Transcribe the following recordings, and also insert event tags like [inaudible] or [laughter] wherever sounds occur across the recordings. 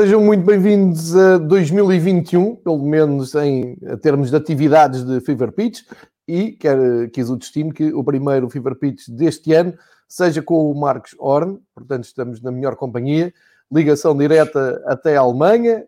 Sejam muito bem-vindos a 2021, pelo menos em termos de atividades de Fever Pitch, e quer, quis o destino que o primeiro Fever Pitch deste ano seja com o Marcos Horn, portanto estamos na melhor companhia, ligação direta até a Alemanha,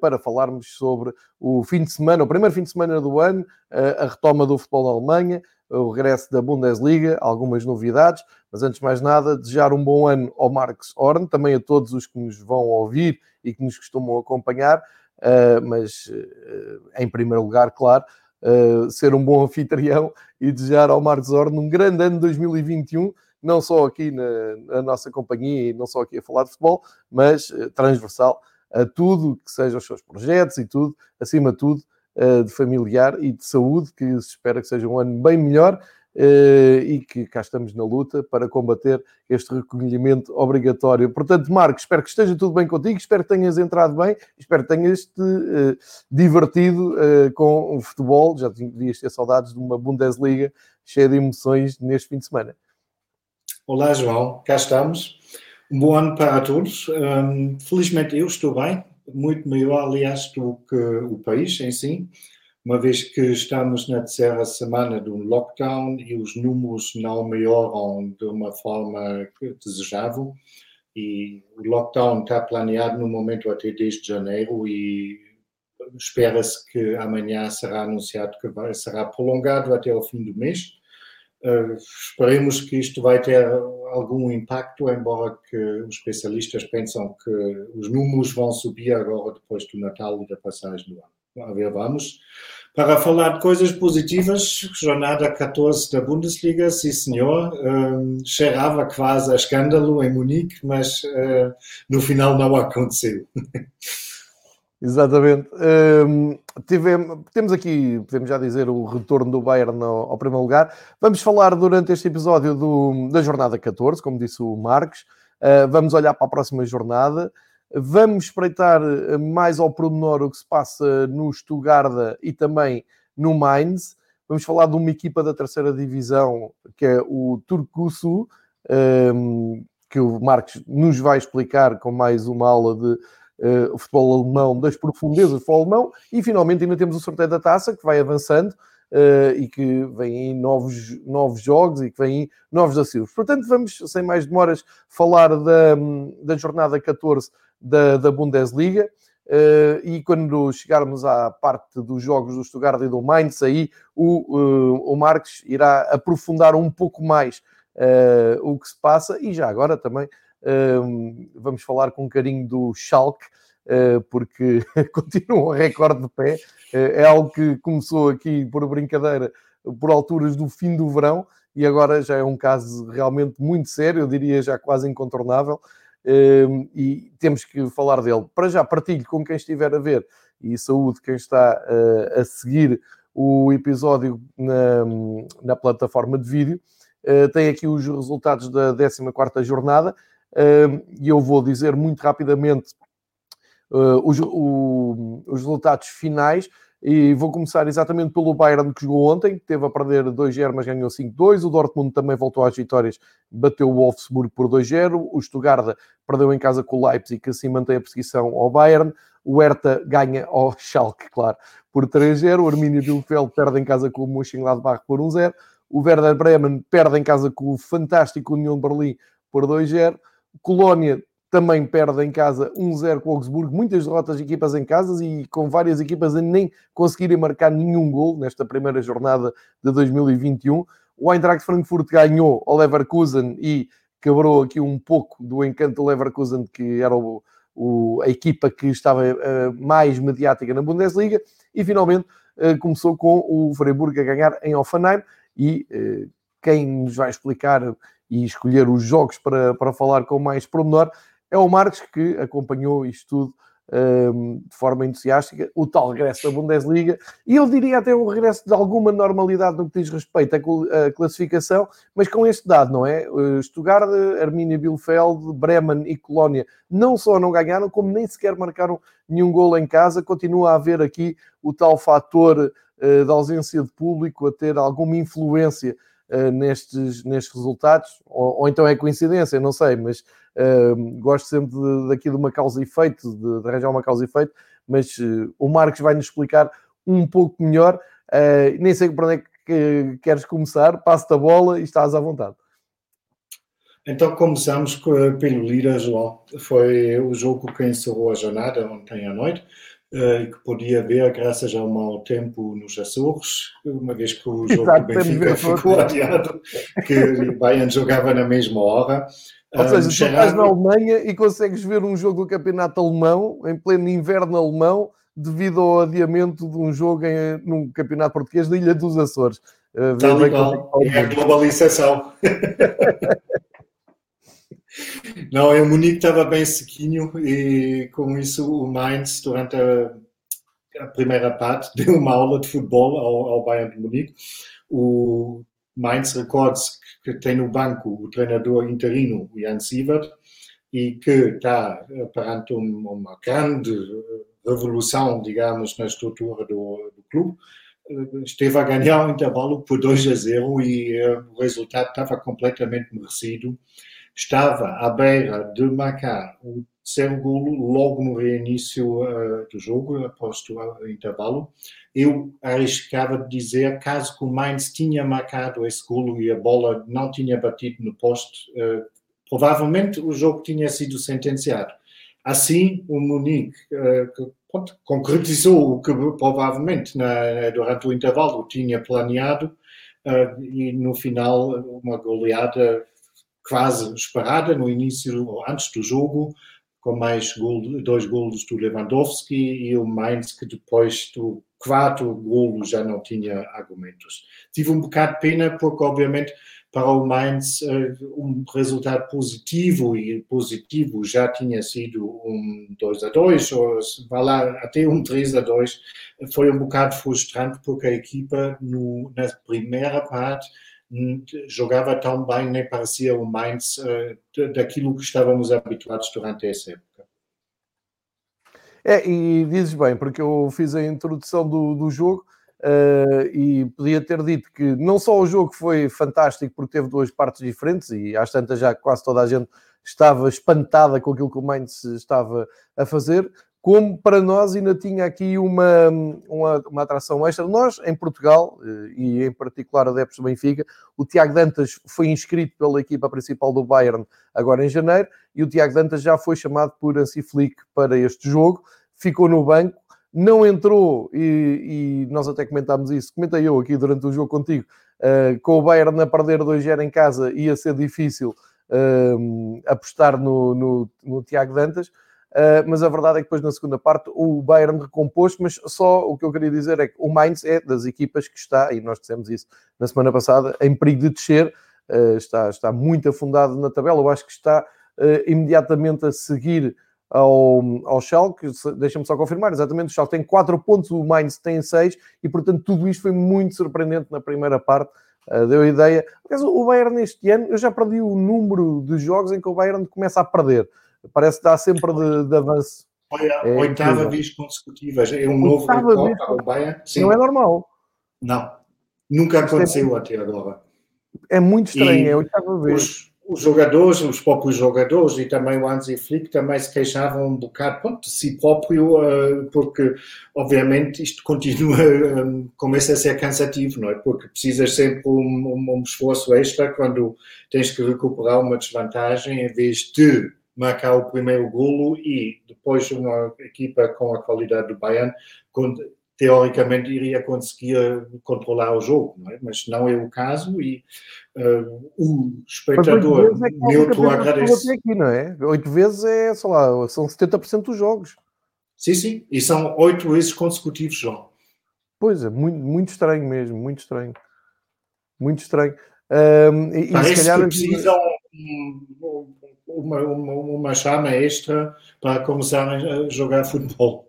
para falarmos sobre o fim de semana, o primeiro fim de semana do ano, eh, a retoma do futebol na Alemanha, o regresso da Bundesliga, algumas novidades, mas antes de mais nada, desejar um bom ano ao Marcos Horn, também a todos os que nos vão ouvir e que nos costumam acompanhar, uh, mas uh, em primeiro lugar, claro, uh, ser um bom anfitrião e desejar ao Marcos Horn um grande ano de 2021, não só aqui na, na, nossa companhia e não só aqui a falar de futebol, mas transversal a tudo que sejam os seus projetos e tudo, acima de tudo, de familiar e de saúde, que se espera que seja um ano bem melhor Uh, e que cá estamos na luta para combater este recolhimento obrigatório. Portanto, Marco, espero que esteja tudo bem contigo, espero que tenhas entrado bem, espero que tenhas te uh, divertido com o futebol. Já devias ter saudades de uma Bundesliga cheia de emoções neste fim de semana. Olá, João, cá estamos. Um bom ano para todos. Um, felizmente eu estou bem, muito melhor, aliás, do que o país em si uma vez que estamos na terceira semana do lockdown e os números não melhoram de uma forma desejável. E o lockdown está planeado no momento até 10 de janeiro e espera-se que amanhã será anunciado que vai, será prolongado até o fim do mês. Uh, esperemos que isto vai ter algum impacto, embora que os especialistas pensam que os números vão subir agora depois do Natal e da passagem do ano. A ver, vamos. Para falar de coisas positivas, jornada 14 da Bundesliga, sim senhor, um, cheirava quase a escândalo em Munique, mas uh, no final não aconteceu. [laughs] Exatamente. Um, tivemos, temos aqui, podemos já dizer, o retorno do Bayern ao, ao primeiro lugar. Vamos falar durante este episódio do, da jornada 14, como disse o Marcos. Uh, vamos olhar para a próxima jornada. Vamos espreitar mais ao pormenor o que se passa no Stuttgart e também no Mainz. Vamos falar de uma equipa da terceira divisão, que é o Turcusu, ehm, que o Marcos nos vai explicar com mais uma aula de uh, futebol alemão, das profundezas do futebol alemão. E finalmente ainda temos o sorteio da taça, que vai avançando. Uh, e que vem novos, novos jogos e que vem novos desafios. Portanto, vamos, sem mais demoras, falar da, da jornada 14 da, da Bundesliga. Uh, e quando chegarmos à parte dos jogos do Stuttgart e do Mainz, aí o, uh, o Marques irá aprofundar um pouco mais uh, o que se passa e já agora também vamos falar com carinho do Schalke, porque [laughs] continua um recorde de pé. é algo que começou aqui por brincadeira por alturas do fim do verão e agora já é um caso realmente muito sério, eu diria já quase incontornável. E temos que falar dele. Para já, partilho com quem estiver a ver e saúde quem está uh, a seguir o episódio na, na plataforma de vídeo. Tem aqui os resultados da 14 jornada e eu vou dizer muito rapidamente uh, os, o, os resultados finais. E vou começar exatamente pelo Bayern que jogou ontem, que teve a perder 2-0, mas ganhou 5-2. O Dortmund também voltou às vitórias, bateu o Wolfsburg por 2-0. O Stuttgart perdeu em casa com o Leipzig, que assim mantém a perseguição ao Bayern. O Hertha ganha ao [laughs] Schalke, claro, por 3-0. O Arminia Bielefeld perde em casa com o Mönchengladbach por 1-0. O Werder Bremen perde em casa com o fantástico União Berlim por 2-0. Colónia também perde em casa 1-0 com o Augsburgo, muitas derrotas de equipas em casa e com várias equipas a nem conseguirem marcar nenhum gol nesta primeira jornada de 2021. O Eintracht Frankfurt ganhou ao Leverkusen e quebrou aqui um pouco do encanto do Leverkusen, que era o, o, a equipa que estava uh, mais mediática na Bundesliga, e finalmente uh, começou com o Freiburg a ganhar em Offenheim, e uh, quem nos vai explicar e escolher os jogos para, para falar com mais pormenor é o Marcos que acompanhou isto tudo um, de forma entusiástica, o tal regresso da Bundesliga, e eu diria até o regresso de alguma normalidade no que diz respeito à classificação, mas com este dado, não é? Stuttgart, Arminia Bielefeld, Bremen e Colónia não só não ganharam, como nem sequer marcaram nenhum gol em casa, continua a haver aqui o tal fator uh, da ausência de público a ter alguma influência uh, nestes, nestes resultados, ou, ou, então é coincidência, não sei, mas uh, gosto sempre de, daqui de uma causa e efeito, de, de arranjar uma causa e efeito, mas uh, o Marcos vai nos explicar um pouco melhor. nem sei por onde é que queres começar, passo-te a bola e estás à vontade. Então começamos pelo Lira, João. Foi o jogo que encerrou a jornada ontem à noite. Eh, que podia ver graças ao mau tempo nos Açores, uma vez que o [laughs] jogo Exato, do Benfica ficou adiado, que o Bayern jogava na mesma hora. Ou seja, um, tu estás na Alemanha e consegues ver um jogo do campeonato alemão, em pleno inverno alemão, devido ao adiamento de um jogo em, num campeonato português da Ilha dos Açores. Uh, Tal e É a globalização. [laughs] Não, o Munique estava bem sequinho e com isso o Mainz, durante a, a primeira parte, [laughs] deu uma aula de futebol ao, ao Bayern de Munique. O Mainz recorda-se que tem no banco o treinador interino, Jan Sievert, e que está perante uma grande revolução, digamos, na estrutura do, do clube esteve a ganhar o intervalo por 2 a 0 e uh, o resultado estava completamente merecido estava à beira de marcar o terceiro golo logo no reinício uh, do jogo, após o intervalo. Eu arriscava dizer, caso que o Mainz tinha marcado esse golo e a bola não tinha batido no poste, uh, provavelmente o jogo tinha sido sentenciado. Assim, o Munique uh, pronto, concretizou o que provavelmente na, durante o intervalo tinha planeado e no final uma goleada quase esperada no início, ou antes do jogo, com mais gol, dois golos do Lewandowski e o Mainz que depois do quatro golos já não tinha argumentos. Tive um bocado de pena porque obviamente para o Mainz eh, um resultado positivo e positivo já tinha sido um 2 a 2 ou vai lá até um 3 a 2 foi um bocado frustrante porque a equipa no, na primeira parte jogava tão bem, nem parecia o Mainz uh, daquilo que estávamos habituados durante essa época. É, e dizes bem, porque eu fiz a introdução do, do jogo uh, e podia ter dito que não só o jogo foi fantástico porque teve duas partes diferentes e às tantas já quase toda a gente estava espantada com aquilo que o Mainz estava a fazer, como para nós ainda tinha aqui uma, uma, uma, atração extra. Nós, em Portugal, eh, e em particular adeptos do Benfica, o Tiago Dantas foi inscrito pela equipa principal do Bayern agora em janeiro, e o Tiago Dantas já foi chamado por Ansi Flick para este jogo, ficou no banco, não entrou, e, e nós até comentámos isso, comentei eu aqui durante o jogo contigo, uh, com o Bayern a perder 2-0 em casa, ia ser difícil uh, apostar no, no, no Tiago Dantas, mas a verdade é que depois na segunda parte o Bayern recompôs, mas só o que eu queria dizer é que o Mainz é das equipas que está, e nós dissemos isso na semana passada, em perigo de descer, uh, está, está muito afundado na tabela, eu acho que está uh, imediatamente a seguir ao, ao Schalke, deixa-me só confirmar, exatamente, o Schalke tem 4 pontos, o Mainz tem 6, e portanto tudo isto foi muito surpreendente na primeira parte, deu a ideia, o Bayern neste ano, eu já perdi o número de jogos em que o Bayern começa a perder, parece que dá sempre de, de avanço. Foi a é oitava vez consecutiva, é um novo recorde para o Bayern. Sim. Não é normal. Não, nunca aconteceu até agora. É muito estranho, e é a oitava vez. Os, os jogadores, os próprios jogadores e também o Hansi Flick também se queixavam um bocado pronto, de si próprio, uh, porque obviamente isto continua, eh, começa a ser cansativo, não é? Porque precisas sempre um, um, um esforço extra quando tens que recuperar uma desvantagem em vez de marcar o primeiro golo e depois uma equipa com a qualidade do Bayern teoricamente iria conseguir controlar o jogo, não é? mas não é o caso e uh, o espectador é neutro agradece. Aqui, não é? Oito vezes é, sei lá, são 70% dos jogos. Sim, sim, e são oito vezes consecutivos, João. Pois é, muito, muito estranho mesmo, muito estranho. Muito estranho. Um, e, Parece e se calhar... que precisam uma, uma, uma chama extra para começar a jogar futebol.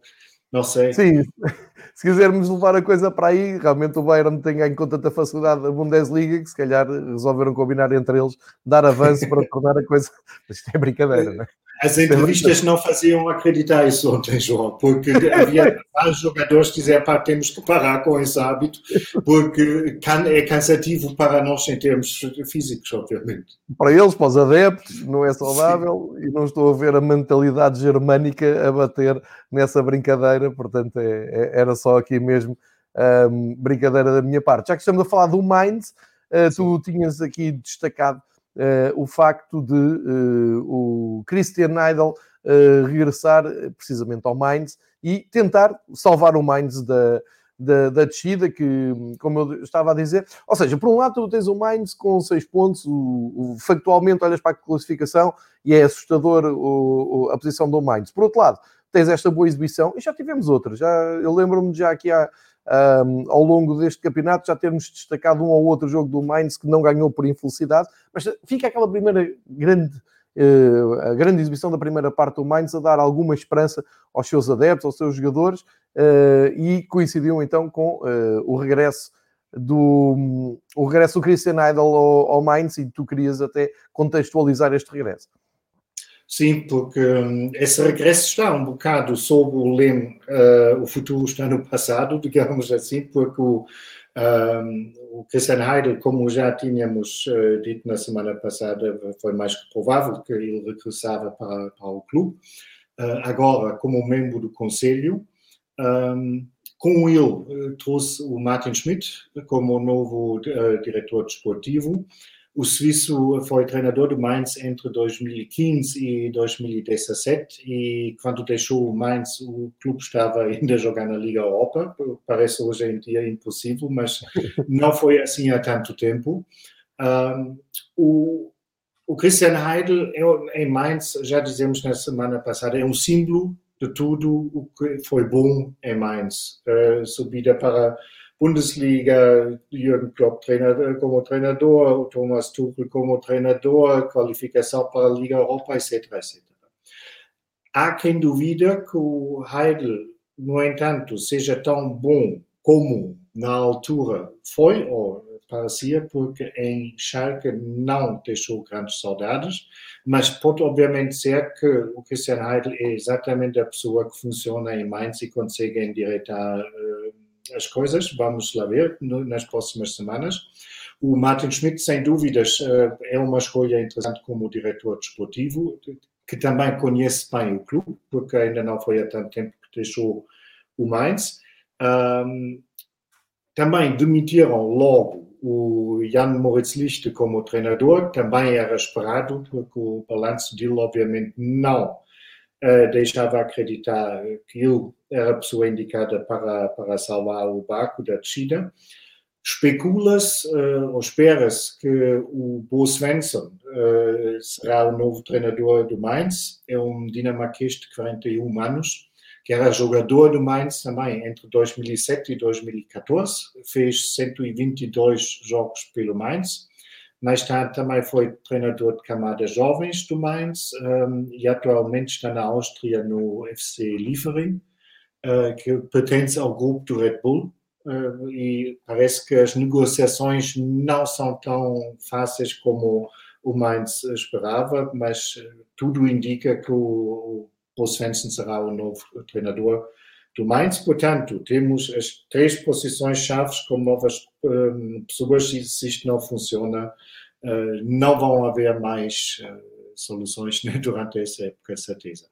Não sei. Sim, [laughs] se quisermos levar a coisa para aí, realmente o Bayern tem em conta a facilidade da Bundesliga, que se calhar resolveram combinar entre eles dar avanço para tornar a coisa. [laughs] Isto é brincadeira, não é? As entrevistas não faziam acreditar isso ontem, João, porque havia vários jogadores que diziam, pá, temos que parar com esse hábito, porque é cansativo para nós em termos físicos, obviamente. Para eles, para os adeptos, não é saudável Sim. e não estou a ver a mentalidade germânica a bater nessa brincadeira, portanto é, é, era só aqui mesmo um, brincadeira da minha parte. Já que estamos a falar do Minds, uh, tu tinhas aqui destacado o facto de uh, o Christian Idol uh, regressar precisamente ao Mainz e tentar salvar o Mainz da, da, da, descida, que, como eu estava a dizer, ou seja, por um lado tu tens o Mainz com 6 pontos, o, o, factualmente olhas para a classificação e é assustador o, o, a posição do Mainz. Por outro lado, tens esta boa exibição e já tivemos outras. Já, eu lembro-me já aqui há, um, ao longo deste campeonato já termos destacado um ou outro jogo do Mainz que não ganhou por infelicidade, mas fica aquela primeira grande uh, a grande exibição da primeira parte do Mainz a dar alguma esperança aos seus adeptos, aos seus jogadores uh, e coincidiu então com uh, o regresso do o regresso do Christian Idol ao, ao Mainz e tu querias até contextualizar este regresso. Sim, porque um, esse regresso está um bocado sob o leme uh, o futuro está no passado, [laughs] digamos assim, porque o, um, o Christian Heidel, como já tínhamos uh, dito na semana passada, foi mais que provável que ele regressava para, para o clube. Uh, agora, como membro do conselho, um, com ele trouxe o Martin Schmidt como novo diretor desportivo. O suíço foi treinador do Mainz entre 2015 e 2017 e quando deixou o Mainz o clube estava ainda jogar na Liga Europa, parece hoje em dia impossível, mas não foi assim há tanto tempo. Um, o, o Christian Heidel é, em Mainz, já dizemos na semana passada, é um símbolo de tudo o que foi bom em Mainz. Uh, subida para Bundesliga, Jürgen Klopp treina, como treinador, Thomas Tuchel como treinador, qualificação para a Liga Europa, etc, etc. Há quem duvida que o Heidel, no entanto, seja tão bom como? Na altura. Foi, ou parecia, porque em Schalke não deixou grandes saudades, mas pode obviamente ser que o Christian Heidel é exatamente a pessoa que funciona em Mainz e consegue endireitar uh, as coisas, vamos lá ver no, nas próximas semanas. O Martin Schmidt, sem dúvidas, eh, é uma escolha interessante como diretor desportivo, que também conhece bem o clube, porque ainda não foi há tanto tempo que deixou o Mainz. Um, também demitiram logo o Jan Moritz Lichte como treinador, também era esperado, porque o balanço dele, obviamente, não uh, deixava acreditar que ele era a pessoa indicada para, para salvar o barco da descida. Especula-se uh, ou espera-se que o Bo Svensson uh, será o novo treinador do Mainz. É um dinamarquês de 41 anos, que era jogador do Mainz também entre 2007 e 2014. Fez 122 jogos pelo Mainz mais tarde também foi treinador de camadas jovens do Mainz um, e atualmente está na Áustria no FC Liefering, uh, que pertence ao grupo do Red Bull. Uh, e parece que as negociações não são tão fáceis como o Mainz esperava, mas tudo indica que o Paul Svensson será o novo treinador do Mainz. Portanto, temos as três posições chaves com novas um, pessoas. Se, se isto não funciona, uh, não vão haver mais uh, soluções né, [laughs] durante essa época, certeza.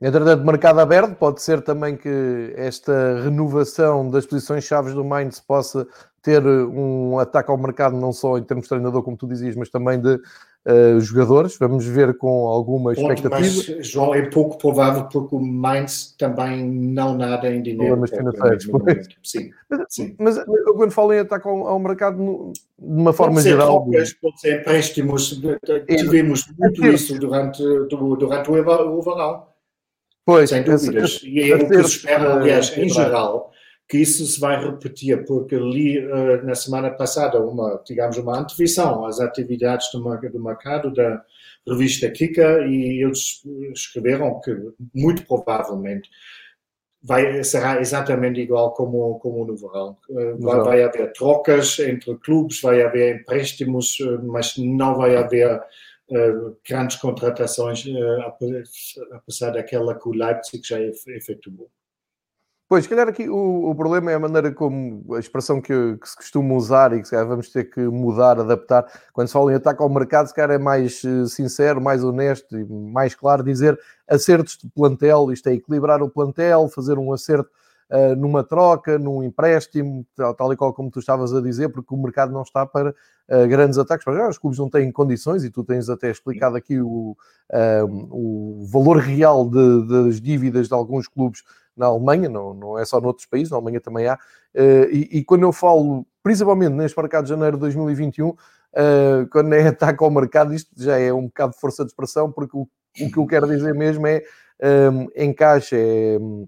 Entretanto, mercado aberto, pode ser também que esta renovação das posições chaves do Mainz possa ter um ataque ao mercado, não só em termos de treinador, como tu dizias, mas também de uh, jogadores. Vamos ver com alguma expectativa. Mas, João, é pouco provável porque o Mainz também não nada em dinheiro. Problemas financeiros. Sim, mas, sim. mas quando falo em ataque ao, ao mercado, de uma forma pode geral... Trocas, pode ser empréstimos. Tivemos muito isso durante, durante o verão. Pois, Sem dúvidas. e é o que se espera, aliás, em geral que isso se vai repetir, porque li uh, na semana passada uma, digamos, uma antevisão às atividades do, do mercado da revista Kika e eles escreveram que muito provavelmente vai, será exatamente igual como, como no verão. Uh, vai, vai, haver trocas entre clubes, vai haver empréstimos, uh, mas não vai haver uh, grandes contratações, uh, apesar daquela que o Leipzig já efetuou. Pois, se calhar aqui o, o, problema é a maneira como a expressão que, que se costuma usar e que calhar, vamos ter que mudar, adaptar. Quando se fala em ataque ao mercado, se calhar é mais sincero, mais honesto e mais claro dizer acertos de plantel, isto é equilibrar o plantel, fazer um acerto uh, numa troca, num empréstimo, tal, tal, e qual como tu estavas a dizer, porque o mercado não está para uh, grandes ataques. Para já, os clubes não têm condições, e tu tens até explicado aqui o, o valor real de, das dívidas de alguns clubes na Alemanha, não, não é só noutros países, na Alemanha também há. E, e, quando eu falo, principalmente neste mercado de janeiro de 2021, uh, quando é [laughs] ataque ao mercado, isto já é um bocado de força de expressão, porque o, o que eu quero dizer mesmo é um, encaixe, é um,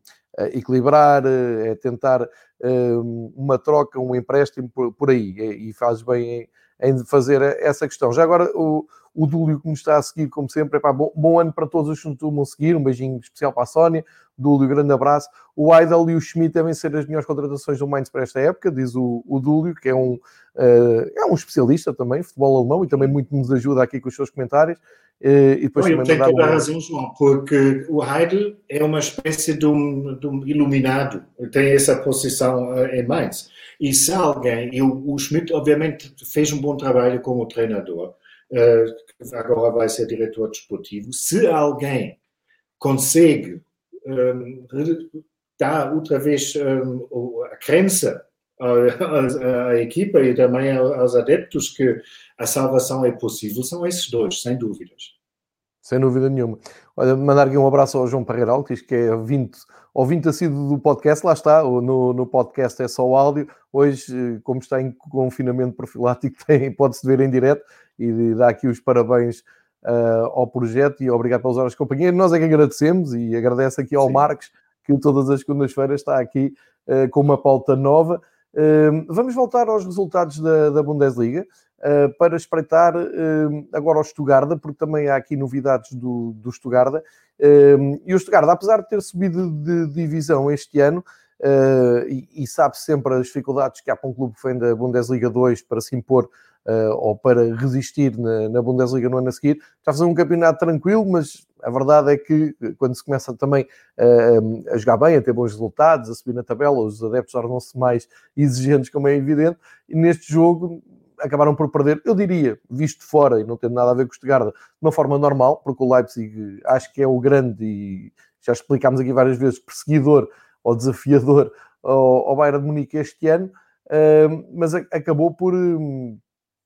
equilibrar, eh, é tentar hum, uma troca, um empréstimo por, aí, e faz bem em fazer essa questão. Já agora, o, o Dúlio que me está a seguir, como sempre, é pá, bom, bom, ano para todos os que nos seguir, um beijinho especial para a Sónia, Dúlio, grande abraço. O Aidel e o Schmidt devem ser as melhores contratações do Mainz para esta época, diz o, o Dúlio, que é um, uh, é um especialista também, futebol alemão, e também muito nos ajuda aqui com os seus comentários. Uh, e depois Não, também toda a razão, João, porque o Heidel é uma espécie de um, de um iluminado, tem essa posição uh, em Mainz. E se alguém, e o, o Schmidt obviamente fez um bom trabalho como treinador, uh, agora vai ser diretor desportivo, se alguém consegue um, dar outra vez um, a crença à, à, equipa e também aos adeptos que a salvação é possível, são esses dois, sem dúvidas. Sem dúvida nenhuma. Olha, mandar aqui um abraço ao João Parreiral, que diz que é 20, ouvinte assíduo do podcast, lá está, no, no podcast é só o áudio. Hoje, como está em confinamento profilático, [laughs] pode-se ver em direto e dá aqui os parabéns uh, ao projeto e obrigado pelas horas de companhia. Nós é que agradecemos e agradece aqui ao Sim. Marcos, que todas as segundas-feiras está aqui uh, com uma pauta nova. Vamos voltar aos resultados da, da Bundesliga para espreitar agora o Stuttgart, porque também há aqui novidades do, do Stuttgart. e o Stuttgart, apesar de ter subido de divisão este ano, Uh, e, e sabe sempre as dificuldades que há para um clube que vem da Bundesliga 2 para se impor uh, ou para resistir na, na, Bundesliga no ano a seguir. Está a fazer um campeonato tranquilo, mas a verdade é que quando se começa também uh, a jogar bem, a ter bons resultados, a subir na tabela, os adeptos tornam-se mais exigentes, como é evidente, e neste jogo acabaram por perder, eu diria, visto de fora e não tendo nada a ver com o Stuttgart, de uma forma normal, porque o Leipzig acho que é o grande e já explicámos aqui várias vezes, perseguidor ou desafiador ao, ao Bayern de Munique este ano, mas acabou por,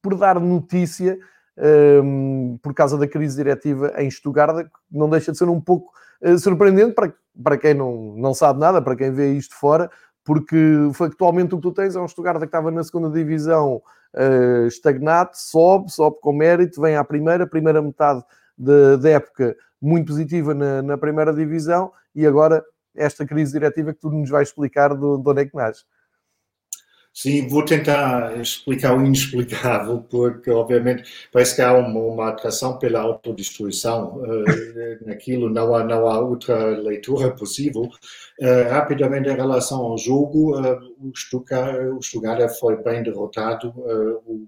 por dar notícia um, por causa da crise diretiva em Stuttgart, que não deixa de ser um pouco uh, surpreendente para, para quem não, não sabe nada, para quem vê isto fora, porque factualmente o que tu tens é um Stuttgart que estava na segunda divisão uh, estagnado, sobe, sobe com mérito, vem à primeira, primeira metade da época muito positiva na, na, primeira divisão e agora esta crise diretiva que tu nos vais explicar de, de onde é que nasce. Sim, vou tentar explicar o inexplicável, porque obviamente parece que há uma, uma atração pela autodestruição uh, naquilo, não há, não há outra leitura possível. Uh, rapidamente, em relação ao jogo, uh, o, Stuttgart, o foi bem derrotado. o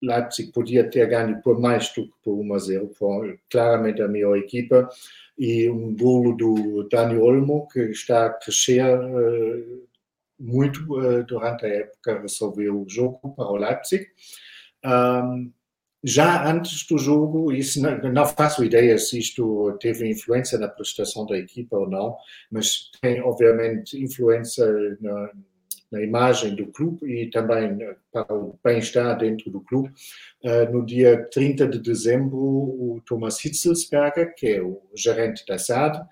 Leipzig podia ter ganho por mais do que por 1 a 0, foi claramente a melhor equipa. E um bolo do Dani Olmo, que está a crescer muito uh, durante a época resolveu o jogo para o Leipzig. Um, já antes do jogo, isso não, não, faço ideia se isto teve influência na prestação da equipa ou não, mas tem obviamente influência na, na imagem do clube e também para o bem-estar dentro do clube. Uh, no dia 30 de dezembro, o Thomas Hitzelsberger, que é o gerente da SAD,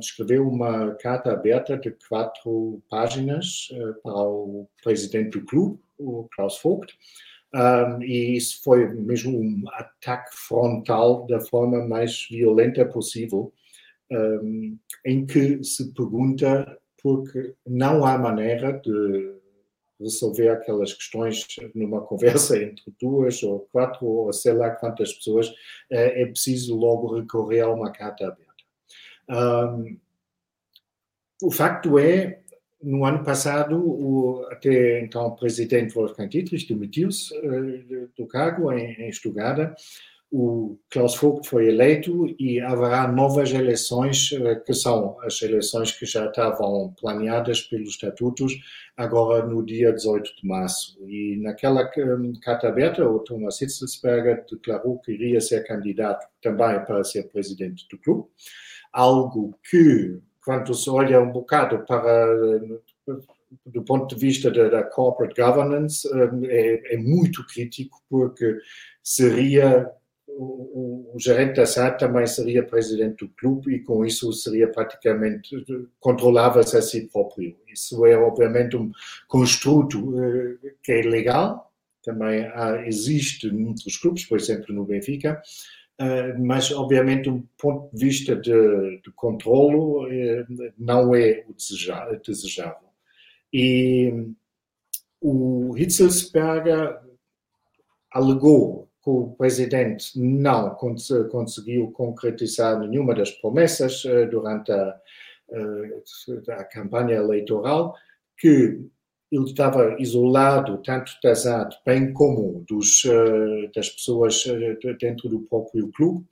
escreveu uma carta aberta de quatro páginas uh, para o presidente do clube, o Klaus Vogt, e isso foi mesmo um ataque frontal da forma mais violenta possível, em que se pergunta porque não há maneira de resolver aquelas questões numa conversa [laughs] entre duas ou quatro ou sei lá quantas pessoas, uh, é preciso logo recorrer a uma carta aberta. Um, o facto é, no ano passado, o, até então presidente Wolfgang Dietrich demitiu-se uh, do cargo em, em Stuttgart. o Klaus Vogt foi eleito e haverá novas eleições, que são as eleições que já estavam planeadas pelos estatutos, agora no dia 18 de março. E naquela carta aberta, o Thomas Hitzelsberger declarou que iria ser candidato também para ser presidente do clube, algo que, quando se olha um bocado para do ponto de vista da, da corporate governance, é, é, muito crítico, porque seria o, o, gerente da SAD também seria presidente do clube e com isso seria praticamente controlava-se a si próprio. Isso é obviamente um construto uh, que é legal, também há, existe em outros clubes, por exemplo no Benfica, mas obviamente um ponto de vista de, de controlo uh, não é o desejável. E o Hitzelsberger alegou que o presidente não conseguiu concretizar nenhuma das promessas eh, durante a, eh, a campanha eleitoral, que ele estava isolado tanto da ZAD bem como dos, eh, das pessoas dentro do próprio clube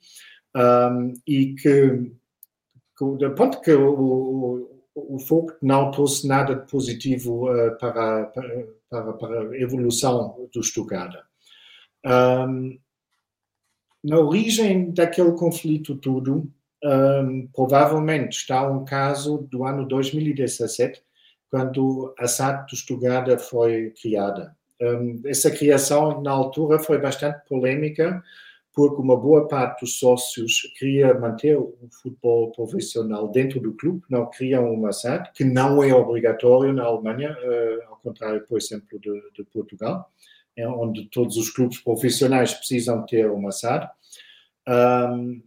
um, e que, que ponto que o, o, o não trouxe nada de positivo uh, para, para, para, a evolução do Stuttgart. Um, na origem daquele conflito tudo, um, provavelmente está um caso do ano 2017, quando a SAD do Stuttgart foi criada. Um, essa criação, na altura, foi bastante polêmica, porque uma boa parte dos sócios queria manter o futebol profissional dentro do clube, não queriam uma SAD, que não é obrigatório na Alemanha, uh, ao contrário, por exemplo, de, de Portugal é onde todos os clubes profissionais precisam ter uma SAD. Um,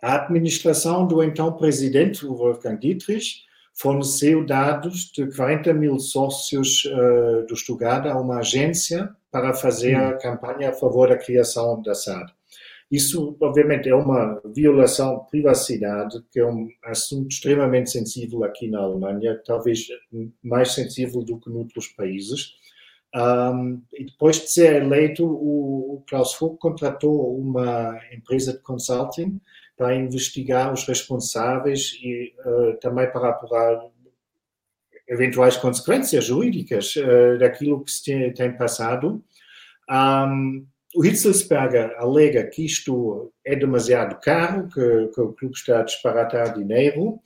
a administração do então presidente, Wolfgang Dietrich, forneceu dados de 40 mil sócios uh, do Stuttgart a uma agência para fazer a campanha a favor da criação da SAD. Isso, obviamente, é uma violação de privacidade, que é um assunto extremamente sensível aqui na Alemanha, talvez mais sensível do que noutros países. Um, e depois de ser eleito, o, o Klaus Vogt contratou uma empresa de consulting para investigar os responsáveis e uh, também para apurar eventuais consequências jurídicas uh, daquilo que se tem, tem passado. Um, o Hitzelsberger alega que isto é demasiado caro, que, que o clube está a disparatar dinheiro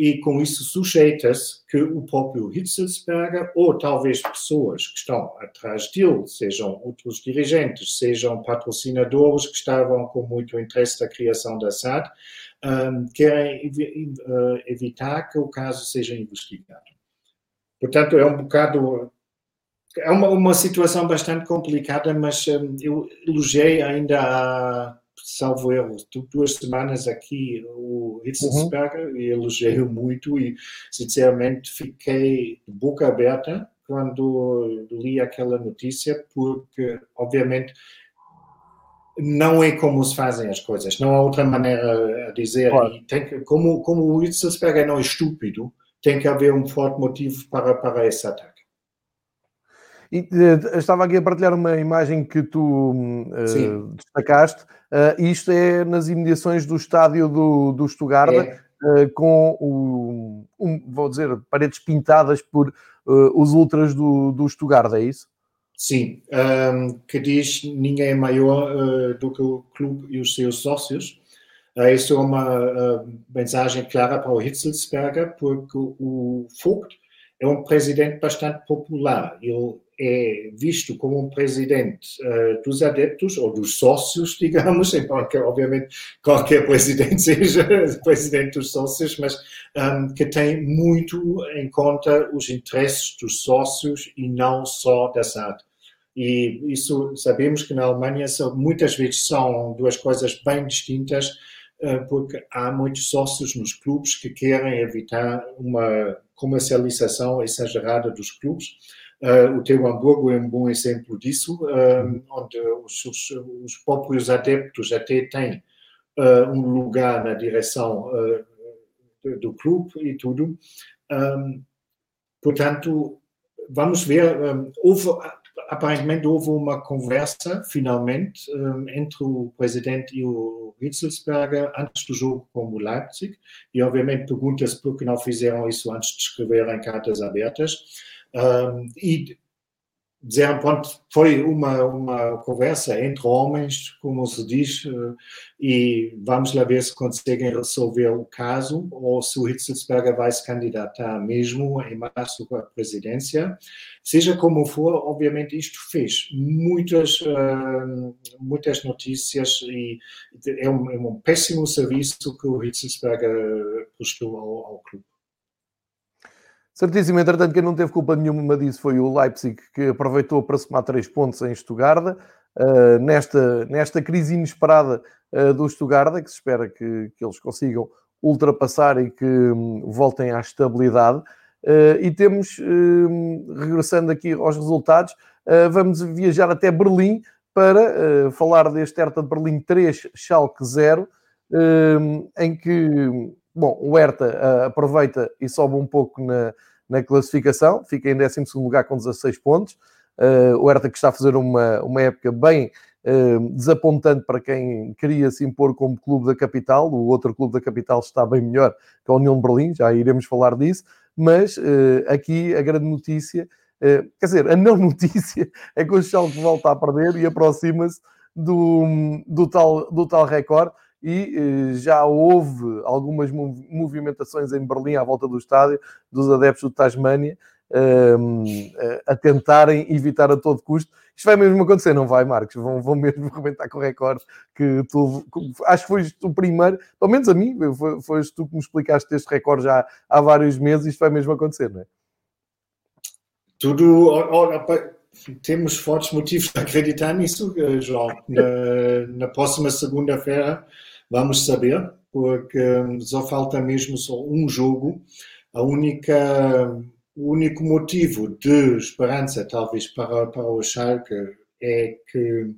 e com isso sujeita-se que o próprio Hitzelsberger ou talvez pessoas que estão atrás dele, sejam outros dirigentes, sejam patrocinadores que estavam com muito interesse da criação da SAD, um, querem ev uh, evitar que o caso seja investigado. Portanto, é um bocado é uma, uma situação bastante complicada, mas um, eu elogiei ainda a salvo erro, duas semanas aqui o Hitzelsberger uhum. e elogiei-o muito e sinceramente fiquei de boca aberta quando li aquela notícia porque obviamente não é como se fazem as coisas, não há outra maneira a dizer. Claro. Que, como, como o Hitzelsberger não é estúpido, tem que haver um forte motivo para, para esse ataque. E, uh, estava aqui a partilhar uma imagem que tu uh, destacaste. Uh, isto é nas imediações do estádio do, do Stuttgart, é. com o, um, vou dizer, paredes pintadas por os ultras do, do Stuttgart, é isso? Sim, um, que diz ninguém é maior do que o clube e os seus sócios. isso é uma mensagem clara para o Hitzelsberger, porque o Vogt é um presidente bastante popular. Ele é visto como um presidente uh, dos adeptos ou dos sócios, [laughs] digamos, embora obviamente qualquer presidente seja [laughs] presidente dos sócios, mas um, ehm, que tem muito em conta os interesses dos sócios e não só da SAD. E isso sabemos que na Alemanha são, muitas vezes são duas coisas bem distintas, uh, porque há muitos sócios nos clubes que querem evitar uma comercialização exagerada dos clubes o teu Hamburgo é um bom exemplo disso, uh, onde os, os, os, próprios adeptos até têm uh, um lugar na direção do, clube e tudo. Um, portanto, vamos ver, houve, aparentemente houve uma conversa, finalmente, entre o presidente e o Hitzelsberger antes do jogo com o Leipzig. E, obviamente, pergunta-se por que não fizeram isso antes de escreverem cartas abertas. E dizer, pronto, foi uma, uma conversa entre homens, como se diz, eh, e vamos lá ver se conseguem resolver o caso ou se o Hitzelsberger vai se candidatar mesmo em março à presidência. Seja como for, obviamente isto fez muitas, muitas notícias e é um, é um péssimo serviço que o Hitzelsberger prestou ao, ao clube. Certíssimo, entretanto, quem não teve culpa nenhuma disso foi o Leipzig, que aproveitou para somar três pontos em Stuttgart. Uh, nesta, nesta crise inesperada uh, do Stuttgart, que se espera que, que eles consigam ultrapassar e que um, voltem à estabilidade. Uh, e temos, hum, regressando aqui aos resultados, vamos viajar até Berlim para falar deste Hertha de Berlim 3, Schalke 0, hum, em que bom, o Hertha aproveita e sobe um pouco na, na classificação, fica em 12 lugar com 16 pontos. Uh, o Hertha que está a fazer uma, uma época bem uh, desapontante para quem queria se impor como clube da capital. O outro clube da capital está bem melhor que a União de Berlim, já iremos falar disso. Mas uh, aqui a grande notícia, quer dizer, a não [laughs] notícia é que o Schalke volta a perder e aproxima-se do, do, tal, do tal recorde e eh, já houve algumas movimentações em Berlim à volta do estádio dos adeptos do Tasmania um, ehm, a tentarem evitar a todo custo. Isto vai mesmo acontecer, não vai, Marcos? Vão, vão mesmo [laughs] arrebentar com o recorde que tu, acho que foste o primeiro, pelo menos a mim, foi, foste tu que me explicaste este recorde já há vários meses, isto vai mesmo acontecer, não é? Tudo, temos fortes motivos [laughs] para acreditar nisso, eh, João. Na, na próxima segunda-feira Vamos saber, porque hum, só falta mesmo só um jogo. A única, o único motivo de esperança, talvez, para, para o Schalke é que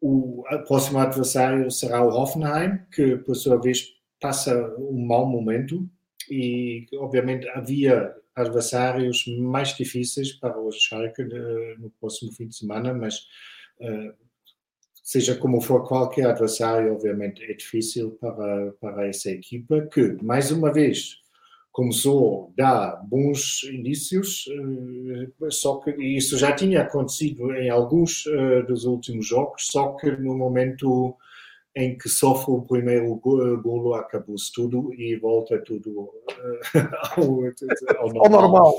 o próximo adversário será o Hoffenheim, que por sua vez passa um mau momento e obviamente havia adversários mais difíceis para o Schalke eh, no próximo fim de semana, mas uh, seja como for qualquer adversário, obviamente é difícil para, para essa equipa, que, mais uma vez, começou a dar bons indícios, eh, só que isso já tinha acontecido em alguns eh, dos últimos jogos, só que no momento em que sofre o primeiro golo acabou-se tudo e volta tudo eh, [laughs] ao, ao normal. Normal.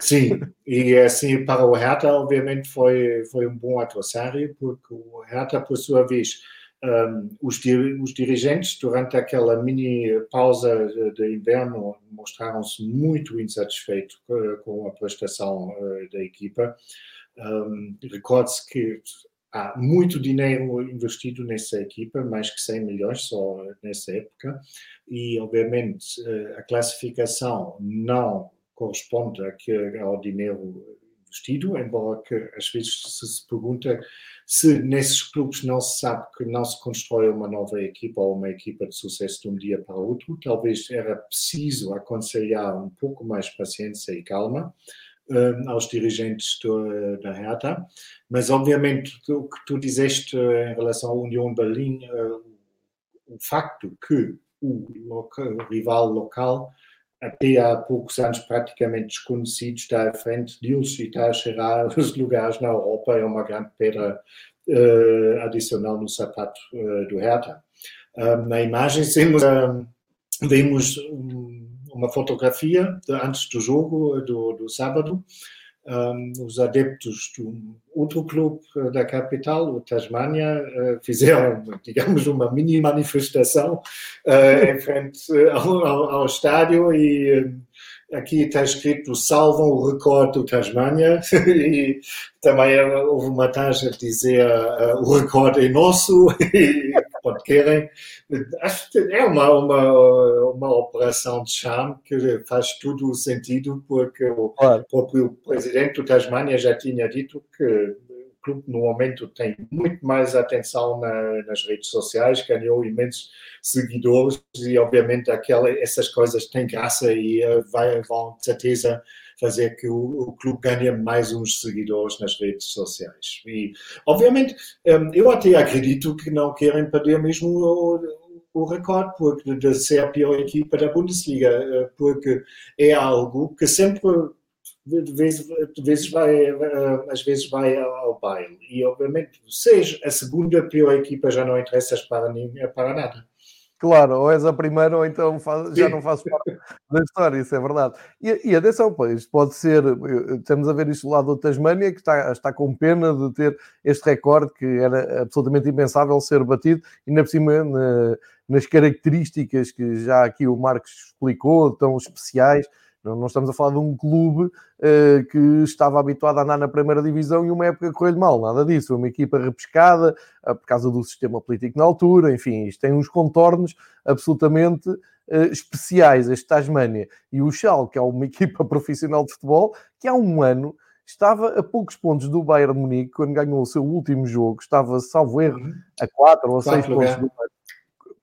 Sim, e assim para o Hertha, obviamente, foi, foi um bom adversário, porque o Hertha, por sua vez, um, os, os, dirigentes, durante aquela mini pausa de inverno, mostraram-se muito insatisfeitos com a prestação da equipa. Um, Recorde-se que há muito dinheiro investido nessa equipa, mais que 100 milhões só nessa época, e obviamente uh, a classificação não corresponde ao dinheiro investido, embora que às vezes se, se pergunta se nesses clubes não se sabe que não se constrói uma nova equipa ou uma equipa de sucesso de um dia para o outro, talvez era preciso aconselhar um pouco mais paciência e calma aos dirigentes do, da Hertha, mas obviamente o que tu disseste em relação à União Berlim, uh, o facto que o, local, rival local até há poucos anos praticamente desconhecido, está à frente deles e está a cheirar [laughs] os lugares na Europa, é uma grande pedra uh, adicional no sapato uh, do Hertha. Uh, na imagem vemos, vemos um, uma fotografia de, antes do jogo do, do sábado, um, os adeptos do outro clube da capital, o Tasmania, uh, fizeram, [laughs] digamos, uma mini manifestação uh, em frente ao, ao, ao estádio e uh, aqui está escrito salvam o recorde do Tasmania [laughs] e também houve uma taxa de dizer o recorde é nosso [laughs] e quando querem. Acho que é uma, uma, uma operação de charme que faz todo o sentido, porque o claro. próprio presidente do Tasmania já tinha dito que o clube, no momento, tem muito mais atenção na, nas redes sociais, ganhou imensos seguidores e, obviamente, aquela, essas coisas têm graça e uh, vai, vão, de certeza, fazer que o, o clube ganhe mais uns seguidores nas redes sociais. E, obviamente, um, eu até acredito que não querem perder mesmo o, o recorde porque, de ser a pior equipa da Bundesliga, eh, porque é algo que sempre de vezes, de vai, eh, às vezes vai ao baile. E, obviamente, seja a segunda pior equipa já não interessa para, para nada. Claro, ou és a primeira ou então faz, já não faz parte da história, isso é verdade. E, e atenção, pois, pode ser, estamos a ver isto do lado da Tasmânia, que está, está com pena de ter este recorde que era absolutamente impensável ser batido, e ainda por cima na, nas características que já aqui o Marcos explicou, tão especiais, não, estamos a falar de um clube uh, que estava habituado a andar na primeira divisão e uma época correu-lhe mal, nada disso. Uma equipa repescada uh, por causa do sistema político na altura, enfim, isto tem uns contornos absolutamente uh, especiais, este Tasmania. E o Schalke, que é uma [laughs] equipa profissional de futebol, que há um ano estava a poucos pontos do Bayern Munique, quando ganhou o seu último jogo, estava, salvo erro, uhum. a 4 ou a 6 pontos do Bayern.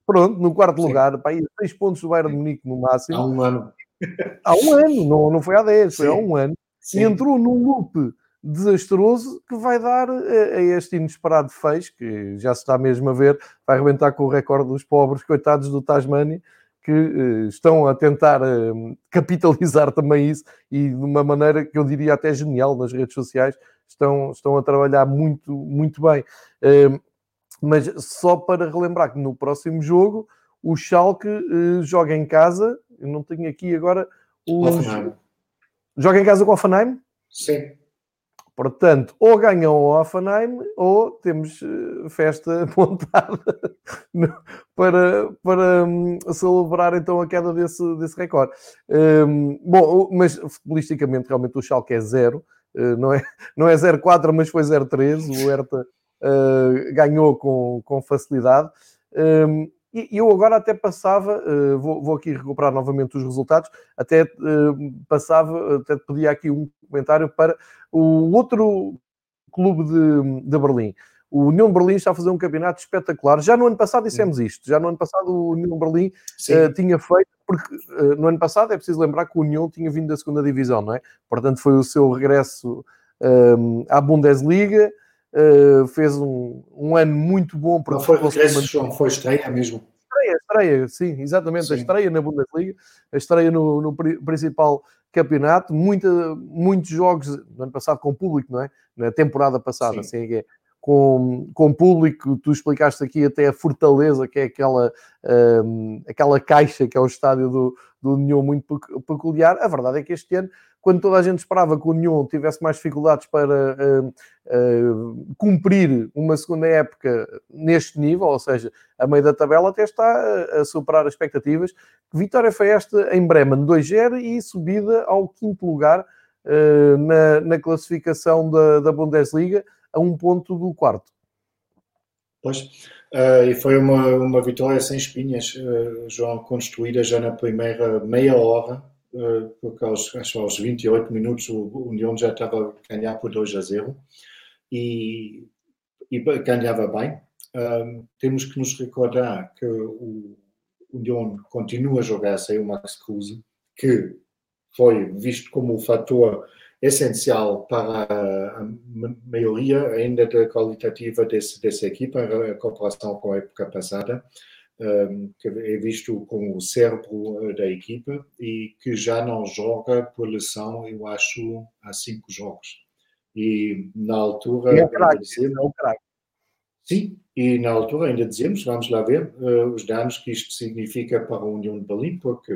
Pronto, no quarto Sim. lugar, para aí 6 pontos do Bayern Munique no máximo. Há um ano há um ano, não, não foi há 10, foi há um ano, Sim. e entrou num loop desastroso que vai dar a, este inesperado fecho, que já se está mesmo a ver, vai arrebentar com o recorde dos pobres coitados do Tasmania, que uh, estão a tentar uh, capitalizar também isso e de uma maneira que eu diria até genial nas redes sociais, estão, estão a trabalhar muito, muito bem. Uh, mas só para relembrar que no próximo jogo o Schalke joga em casa eu não tenho aqui agora o. Joga em casa com o Offenheim? Sim. Portanto, ou ganham o Offenheim ou temos eh, festa [laughs] montada para, para um, celebrar então a queda desse, desse recorde. Um, bom, mas futebolisticamente realmente o Schalke é zero, uh, não é, não é 0-4, mas foi 0-3. O Hertha uh, ganhou com, com facilidade. Um, e eu agora até passava, eh, vou, aqui recuperar novamente os resultados, até eh, passava, até pedia aqui um comentário para o outro clube de, de Berlim. O União Berlim está a fazer um campeonato espetacular. Já no ano passado dissemos isto. Já no ano passado o União Berlim uh, tinha feito, porque uh, no ano passado é preciso lembrar que o União tinha vindo da segunda divisão, não é? Portanto, foi o seu regresso à Bundesliga. Uh, fez um, um, ano muito bom. Não foi regresso, foi estreia mesmo. Estreia, estreia, sim, exatamente. Sim. A estreia na Bundesliga, a estreia no, no principal campeonato, muita, muitos jogos no ano passado com público, não é? Na temporada passada, sim. assim é, é com, com público, tu explicaste aqui até a Fortaleza, que é aquela, um, aquela caixa que é o estádio do, do União muito peculiar. A verdade é que este ano quando toda a gente esperava que o União tivesse mais dificuldades para uh, uh, cumprir uma segunda época neste nível, ou seja, a meio da tabela, até está a, a superar as expectativas. Vitória foi esta em Bremen 2-0 e subida ao quinto lugar uh, na, na, classificação da, da, Bundesliga, a um ponto do quarto. Pois, e foi uma, uma vitória sem espinhas, João, construída já na primeira meia hora eh, porque aos, acho, aos 28 minutos o União já estava a ganhar por 2 a 0 e, e ganhava bem. Temos que nos recordar que o União continua a jogar sem o Max Kruse, que foi visto como o fator essencial para a maioria ainda da qualitativa desse, dessa equipa, a comparação com a época passada que é visto como o cérebro eh, da equipa e que já não joga por lesão, eu acho, há cinco jogos. E na altura. É craque, é craque. Sim, e na altura ainda dizemos, vamos lá ver, uh, os danos que isto significa para a União de Berlim, porque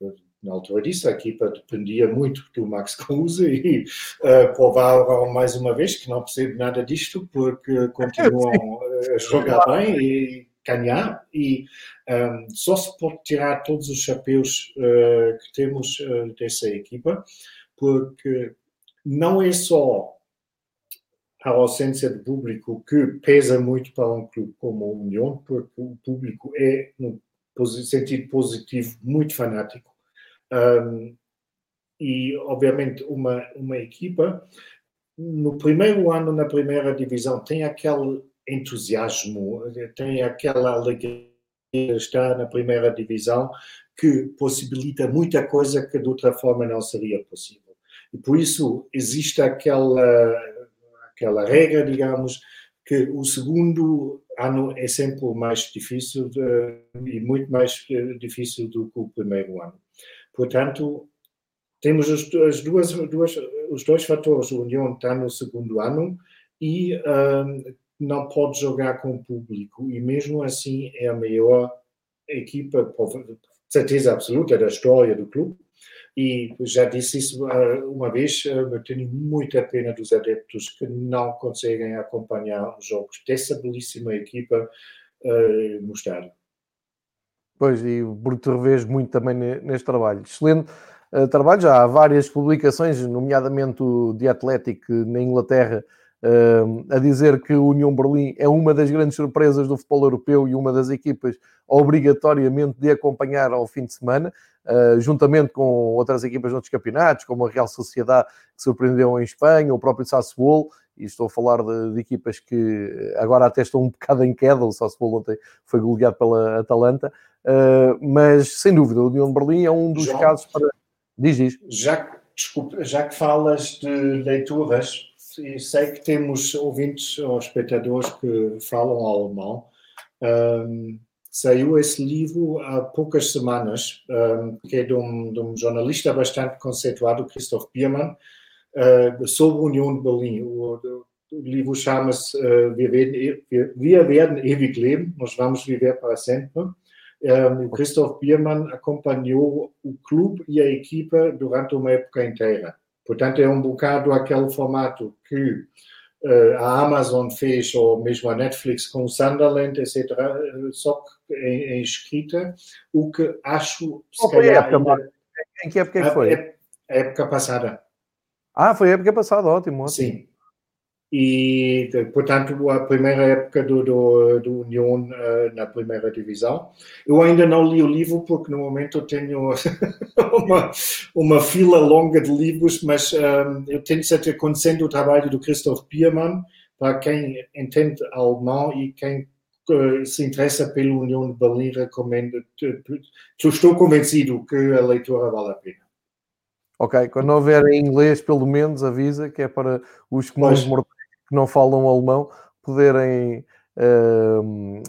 uh, na altura disso a equipa dependia muito do Max Kruse e uh, provaram mais uma vez que não percebe nada disto, porque continuam [laughs] a jogar bem e ganhar e um, só se pode tirar todos os chapéus uh, que temos uh, dessa equipa, porque não é só a ausência de público que pesa muito para um clube como a União, porque o público é, no sentido positivo, muito fanático. Um, e, obviamente, uma, uma equipa, no primeiro ano na primeira divisão, tem aquele entusiasmo, tem aquela alegria de estar na primeira divisão que possibilita muita coisa que de outra forma não seria possível. E por isso existe aquela, aquela regra, digamos, que o segundo ano é sempre mais difícil de, e muito mais eh, difícil do que o primeiro ano. Portanto, temos os, as duas, duas, os dois fatores. A União está no segundo ano e um, não pode jogar com o público. E mesmo assim é a maior equipa, por certeza absoluta, da história do clube. E já disse isso uh, uma vez, uh, eu tenho muita pena dos adeptos que não conseguem acompanhar os jogos dessa belíssima equipa uh, no estádio. Pois, e porque te revês muito também neste trabalho. Excelente uh, trabalho, já há várias publicações, nomeadamente o The Athletic na Inglaterra, uh, a dizer que o União Berlim é uma das grandes surpresas do futebol europeu e uma das equipas obrigatoriamente de acompanhar ao fim de semana, uh, juntamente com outras equipas de outros campeonatos, como a Real Sociedade, que surpreendeu em Espanha, o próprio Sassuolo, e estou a falar de, de, equipas que agora até estão um bocado em queda, o Sassuolo ontem foi goleado pela Atalanta, uh, mas sem dúvida o União de Berlim é um dos João, casos para... Diz, diz. Já, desculpa, já que falas de leituras, sei que temos ouvintes ou espectadores que falam alemão, um, saiu esse livro há poucas semanas, um, que é de um, de um, jornalista bastante conceituado, Christoph Biermann, uh, sobre a União de Berlim. O, o livro chama-se uh, wir, wir, wir, werden ewig leben, nós vamos viver para sempre. Um, Christoph Biermann acompanhou o clube e a equipa durante uma época inteira. Portanto, é um bocado aquele formato que uh, a Amazon fez, ou mesmo a Netflix com o Sunderland, etc., só que em, em escrita, o que acho, se calhar... Época, ainda, em que época é foi? A, a época passada. Ah, foi a época passada, ótimo, ótimo. Sim. E, portanto, a primeira época do, do, do União uh, na primeira divisão. Eu ainda não li o livro porque no momento eu tenho uma, uma fila longa de livros, mas um, eu tenho certeza que conhecendo o trabalho do Christoph Biermann, para quem entende alemão e quem uh, se interessa pela União de Berlim, recomendo. Estou convencido que a leitura vale a pena. Ok, quando houver em inglês, pelo menos avisa que é para os comuns mortais que não falam alemão poderem, uh,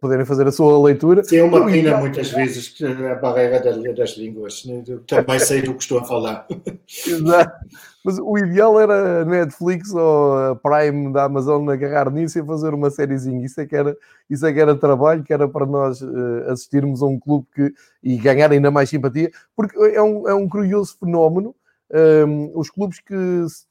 poderem fazer a sua leitura. Sim, é uma pena muitas vezes a barreira das línguas. Né? também sei do que estou a falar. [laughs] Exato. Mas o ideal era a Netflix ou a Prime da Amazon agarrar nisso e fazer uma sériezinha. Isso é que era, isso é que era trabalho, que era para nós uh, assistirmos a um clube que, e ganhar ainda mais simpatia, porque é um, é um curioso fenómeno um, os clubes que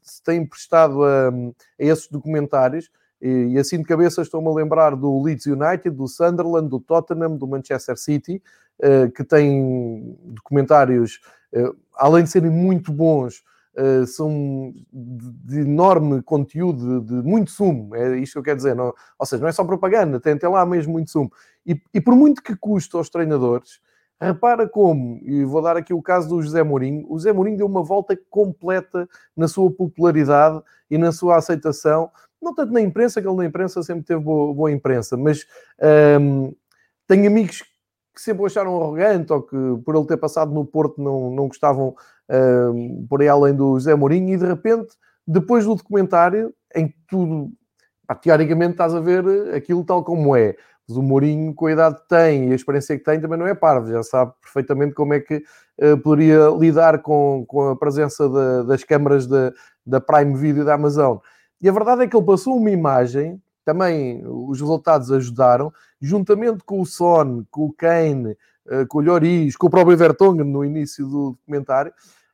se têm prestado a, a esses documentários, e, e, assim de cabeça estou-me a lembrar do Leeds United, do Sunderland, do Tottenham, do Manchester City, uh, que têm documentários, uh, além de serem muito bons, Uh, são de, de, enorme conteúdo, de, de, muito sumo, é isto que eu quero dizer. Não, ou seja, não é só propaganda, tem, tem lá mesmo muito sumo. E, e, por muito que custe aos treinadores, Repara como, e vou dar aqui o caso do José Mourinho, o José Mourinho deu uma volta completa na sua popularidade e na sua aceitação, não tanto na imprensa, que ele na imprensa sempre teve boa, boa imprensa, mas um, tenho amigos que sempre o acharam arrogante ou que por ele ter passado no Porto não, não gostavam um, por aí além do José Mourinho e de repente, depois do documentário, em que tudo, teoricamente estás a ver aquilo tal como é, mas o Mourinho, com a idade que tem e a experiência que tem, também não é parvo, já sabe perfeitamente como é que uh, poderia lidar com, com a presença de, das câmaras de, da Prime Video da Amazon. E a verdade é que ele passou uma imagem, também os resultados ajudaram, juntamente com o Son, com o Kane, uh, com o Lloris, com o próprio Vertonghen no início do documentário,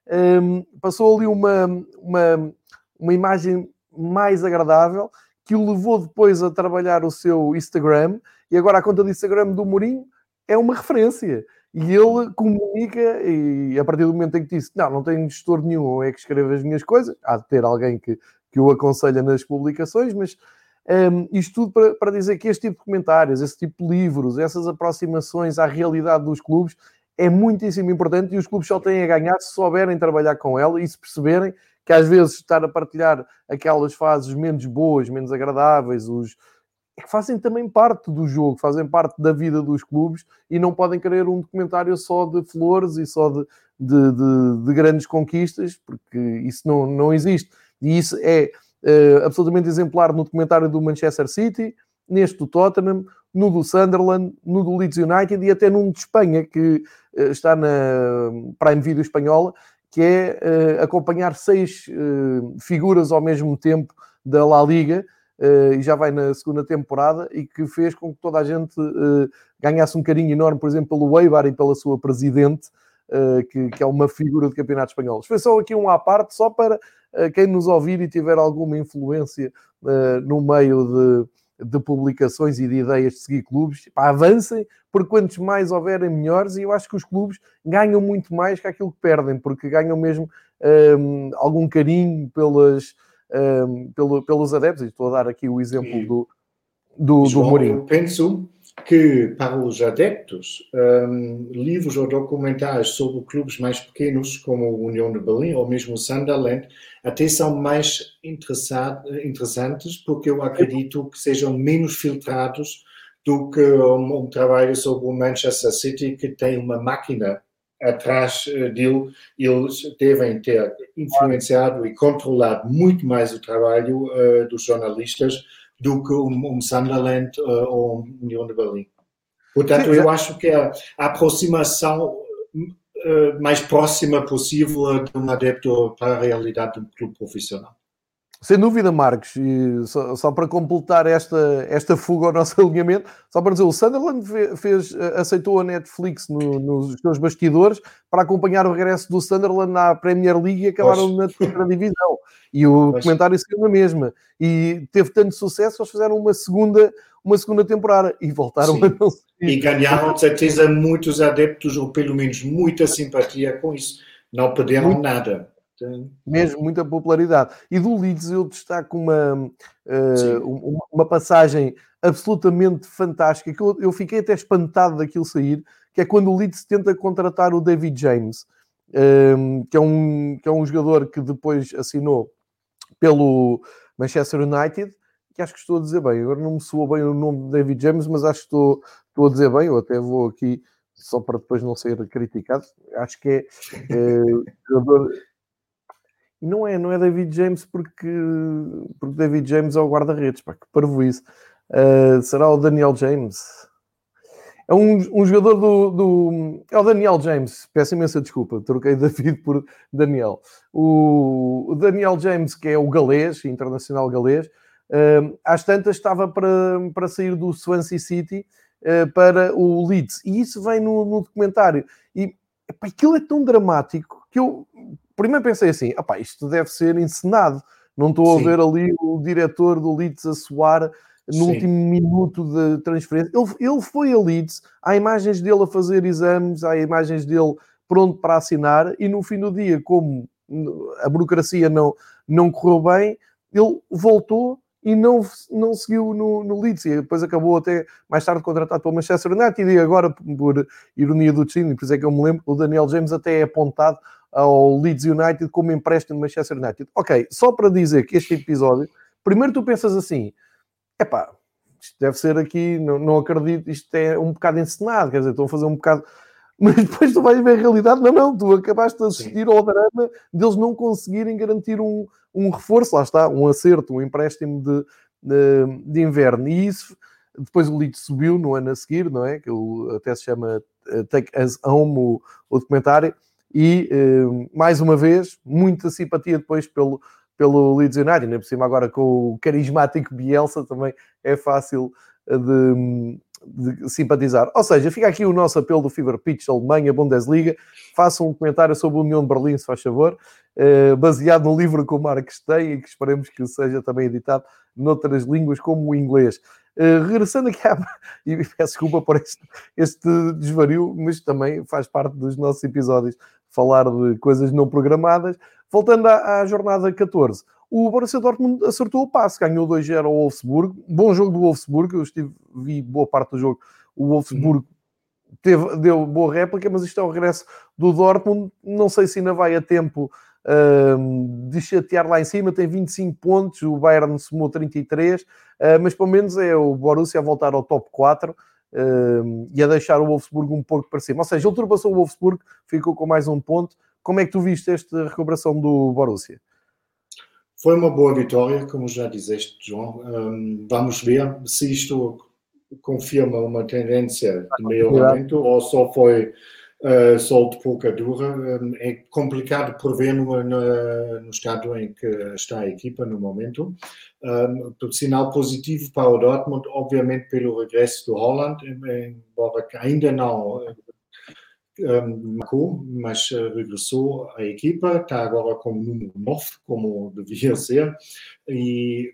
um, ehm, passou ali uma, uma, uma imagem mais agradável que o levou depois a trabalhar o seu Instagram e agora a conta de Instagram do Mourinho é uma referência. E ele comunica, e a partir do momento em que disse: Não, não tenho gestor nenhum, é que escrevo as minhas coisas, há de ter alguém que, que o aconselha nas publicações, mas um, isto tudo para, para dizer que este tipo de comentários, esse tipo de livros, essas aproximações à realidade dos clubes é muitíssimo importante e os clubes só têm a ganhar se souberem trabalhar com ela e se perceberem que às vezes estar a partilhar aquelas fases menos boas, menos agradáveis, os, que fazem também parte do jogo, fazem parte da vida dos clubes e não podem querer um documentário só de flores e só de, de, de, de, grandes conquistas, porque isso não, não existe. E isso é uh, absolutamente exemplar no documentário do Manchester City, neste do Tottenham, no do Sunderland, no do Leeds United e até num de Espanha, que uh, está na Prime Video espanhola, que é uh, acompanhar seis figuras ao mesmo tempo da La Liga, uh, e já vai na segunda temporada, e que fez com que toda a gente uh, ganhasse um carinho enorme, por exemplo, pelo Eibar e pela sua presidente, uh, que, que, é uma figura do campeonato espanhol. Foi só aqui um à parte, só para quem nos ouvir e tiver alguma influência no meio de, de, publicações e de ideias de seguir clubes, pá, avancem, porque quantos mais houverem, melhores, e eu acho que os clubes ganham muito mais que aquilo que perdem, porque ganham mesmo um, algum carinho pelas um, pelo, pelos adeptos, e estou a dar aqui o exemplo do, do, João, do Mourinho. Eu penso que para os adeptos, um, livros ou documentários sobre clubes mais pequenos, como a União de Berlim ou mesmo o Sunderland, até são mais interessantes, porque eu acredito que sejam menos filtrados do que um, um trabalho sobre o Manchester City, que tem uma máquina atrás eh, dele, eles devem ter influenciado e controlado muito mais o trabalho uh, dos jornalistas que um, um Sunderland uh, ou um União de Berlim. Portanto, eu acho que a, a aproximação uh, mais próxima possível de um adepto para a realidade de um clube profissional. Sem dúvida, Marcos, e só, só, para completar esta, esta fuga ao nosso [laughs] alinhamento, só para dizer, o Sunderland fez, aceitou a Netflix no, nos seus bastidores para acompanhar o regresso do Sunderland na Premier League e acabaram pois. na terceira divisão. E o pois. comentário saiu na mesma. E teve tanto sucesso eles fizeram uma segunda, uma segunda temporada e voltaram Sim. a não E ganharam, de certeza, muitos adeptos, ou pelo menos muita simpatia com isso. Não perderam Muito. nada. Mesmo muita popularidade. E do Leeds eu destaco uma, uh, uma passagem absolutamente fantástica, que eu, eu, fiquei até espantado daquilo sair, que é quando o Leeds tenta contratar o David James, um, que, é um, que é um jogador que depois assinou pelo Manchester United, que acho que estou a dizer bem, agora não me soou bem o nome de David James, mas acho que estou, estou a dizer bem, eu até vou aqui só para depois não ser criticado, acho que é, é jogador não é, não é David James porque, porque David James é o guarda-redes, pá, que parvo isso. Uh, será o Daniel James? É um, um jogador do, do, É o Daniel James, peço imensa desculpa, troquei [laughs] David por Daniel. O, o Daniel James, que é o galês, internacional galês, uh, às tantas estava para, para sair do Swansea City uh, para o Leeds. E isso vem no, no documentário. E epá, aquilo é tão dramático que eu primeiro pensei assim: isto deve ser encenado. Não estou a ver ali o diretor do Leeds a soar no Sim. último minuto de transferência. Ele, ele foi a Leeds, há imagens dele a fazer exames, há imagens dele pronto para assinar, e no fim do dia, como a burocracia não, não correu bem, ele voltou e não, não seguiu no, no Leeds, e depois acabou até mais tarde contratado pelo Manchester United, e agora, por ironia do destino, por isso é que eu me lembro, o Daniel James até é apontado ao Leeds United como empréstimo do Manchester United. Ok, só para dizer que este episódio, primeiro tu pensas assim, epá, isto deve ser aqui, não, não acredito, isto é um bocado encenado, quer dizer, estão a fazer um bocado... [laughs] Mas depois tu vais ver a realidade, não, não, tu acabaste de assistir Sim. ao drama deles não conseguirem garantir um, um reforço, lá está, um acerto, um empréstimo de, de, de inverno. E isso, depois o Leeds subiu no ano a seguir, não é? Que até se chama uh, Take As Home, o, o documentário, e eh, mais uma vez, muita simpatia depois pelo, pelo Leeds United, nem por cima agora com o carismático Bielsa também é fácil eh, de, de, simpatizar. Ou seja, fica aqui o nosso apelo do Fever Pitch Alemanha, Bundesliga, façam um comentário sobre a União de Berlim, se faz favor, eh, baseado no livro que o Marcos tem e que esperemos que seja também editado noutras línguas como o inglês. Uh, regressando aqui à... [laughs] e peço desculpa por este, este desvario, mas também faz parte dos nossos episódios falar de coisas não programadas. Voltando à, à jornada 14, o Borussia Dortmund acertou o passe, ganhou 2-0 ao Wolfsburg. Bom jogo do Wolfsburg, eu estive, vi boa parte do jogo. O Wolfsburg teve, deu boa réplica, mas isto é o regresso do Dortmund. Não sei se ainda vai a tempo uh, de chatear lá em cima. Tem 25 pontos, o Bayern somou 33, uh, mas pelo menos é o Borussia a voltar ao top 4. Uh, e a deixar o Wolfsburg um pouco para cima. Ou seja, ultrapassou o Wolfsburg, ficou com mais um ponto. Como é que tu viste esta recuperação do Borussia? Foi uma boa vitória, como já disseste, João. Um, vamos ver se isto confirma uma tendência de melhoramento ou só foi uh, solto pouca dura. Um, é complicado prever no, no, no, estado em que está a equipa no momento. Um, sinal positivo para o Dortmund, obviamente pelo regresso do Holland, embora ainda não um, marcou, mas regressou à equipa, está agora como número 9, como devia ser, e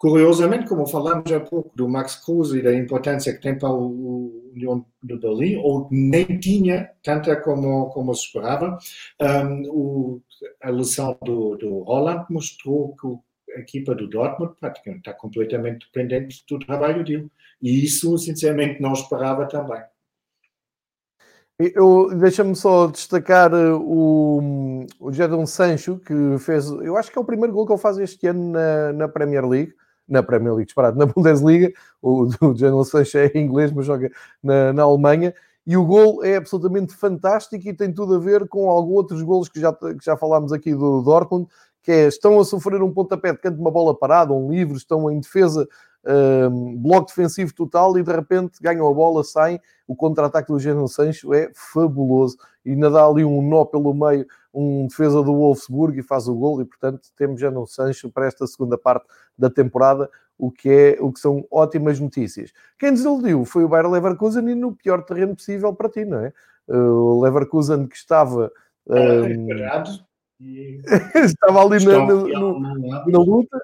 curiosamente, como falamos há pouco do Max Cruz e da importância que tem para o União de Berlim, ou nem tinha tanta como, como se esperava, um, o, a lição do, do Holland mostrou que a equipa do Dortmund praticamente está completamente dependente do trabalho dele. E isso, sinceramente, não esperava também. Eu deixa-me só destacar eh, o, o Jadon Sancho, que fez, eu acho que é o primeiro gol que ele faz este ano na, na Premier League, na Premier League, disparado, na Bundesliga. O, o Jadon Sancho é inglês, mas joga na, na Alemanha. E o gol é absolutamente fantástico e tem tudo a ver com alguns outros golos que já, que já falámos aqui do Dortmund, que é, estão a sofrer um pontapé de canto uma bola parada, um livre, estão em defesa um, bloco defensivo total e de repente ganham a bola, saem. O contra-ataque do Jadon Sancho é fabuloso e ainda dá ali um nó pelo meio, um defesa do Wolfsburg e faz o gol. E portanto, temos Jadon Sancho para esta segunda parte da temporada, o que, é, o que são ótimas notícias. Quem desiludiu foi o Bayer Leverkusen e no pior terreno possível para ti, não é? O Leverkusen que estava. Um, [laughs] estava ali na, na, na, luta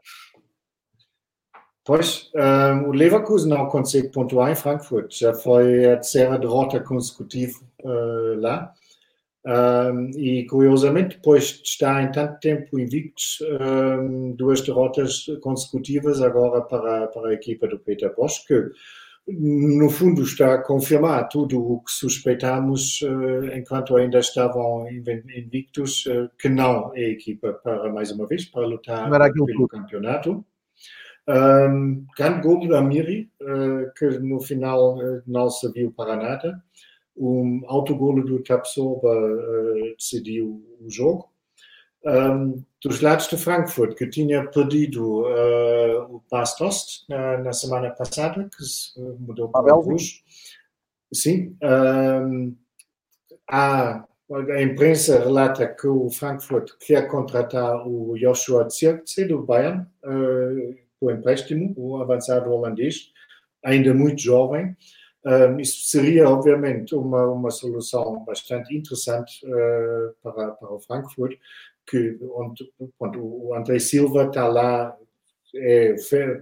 Pois, um, o Leverkusen não consegue pontuar em Frankfurt. Já foi a terceira derrota consecutiva uh, lá. Um, e, curiosamente, depois de estar em tanto tempo invictos, um, duas derrotas consecutivas agora para, para a equipa do Peter Bosch, que, no fundo, está a confirmar tudo o que suspeitámos uh, enquanto ainda estavam invictos, uh, que não é a equipa para, mais uma vez, para lutar pelo campeonato. Um, grande gol da Miri, uh, que no final uh, não serviu para nada. Um autogolo do Tapsoba uh, decidiu o jogo. Um, dos lados de Frankfurt, que tinha perdido o Bastos na, na, semana passada, que se mudou para o Bruges. Sim. Um, a, a imprensa relata que o Frankfurt quer contratar o Joshua Zirkzee do Bayern, o empréstimo, o avançado holandês, ainda muito jovem. Um, isso seria, obviamente, uma, uma solução bastante interessante uh, para, para o Frankfurt, que, onde, onde o André Silva está lá, é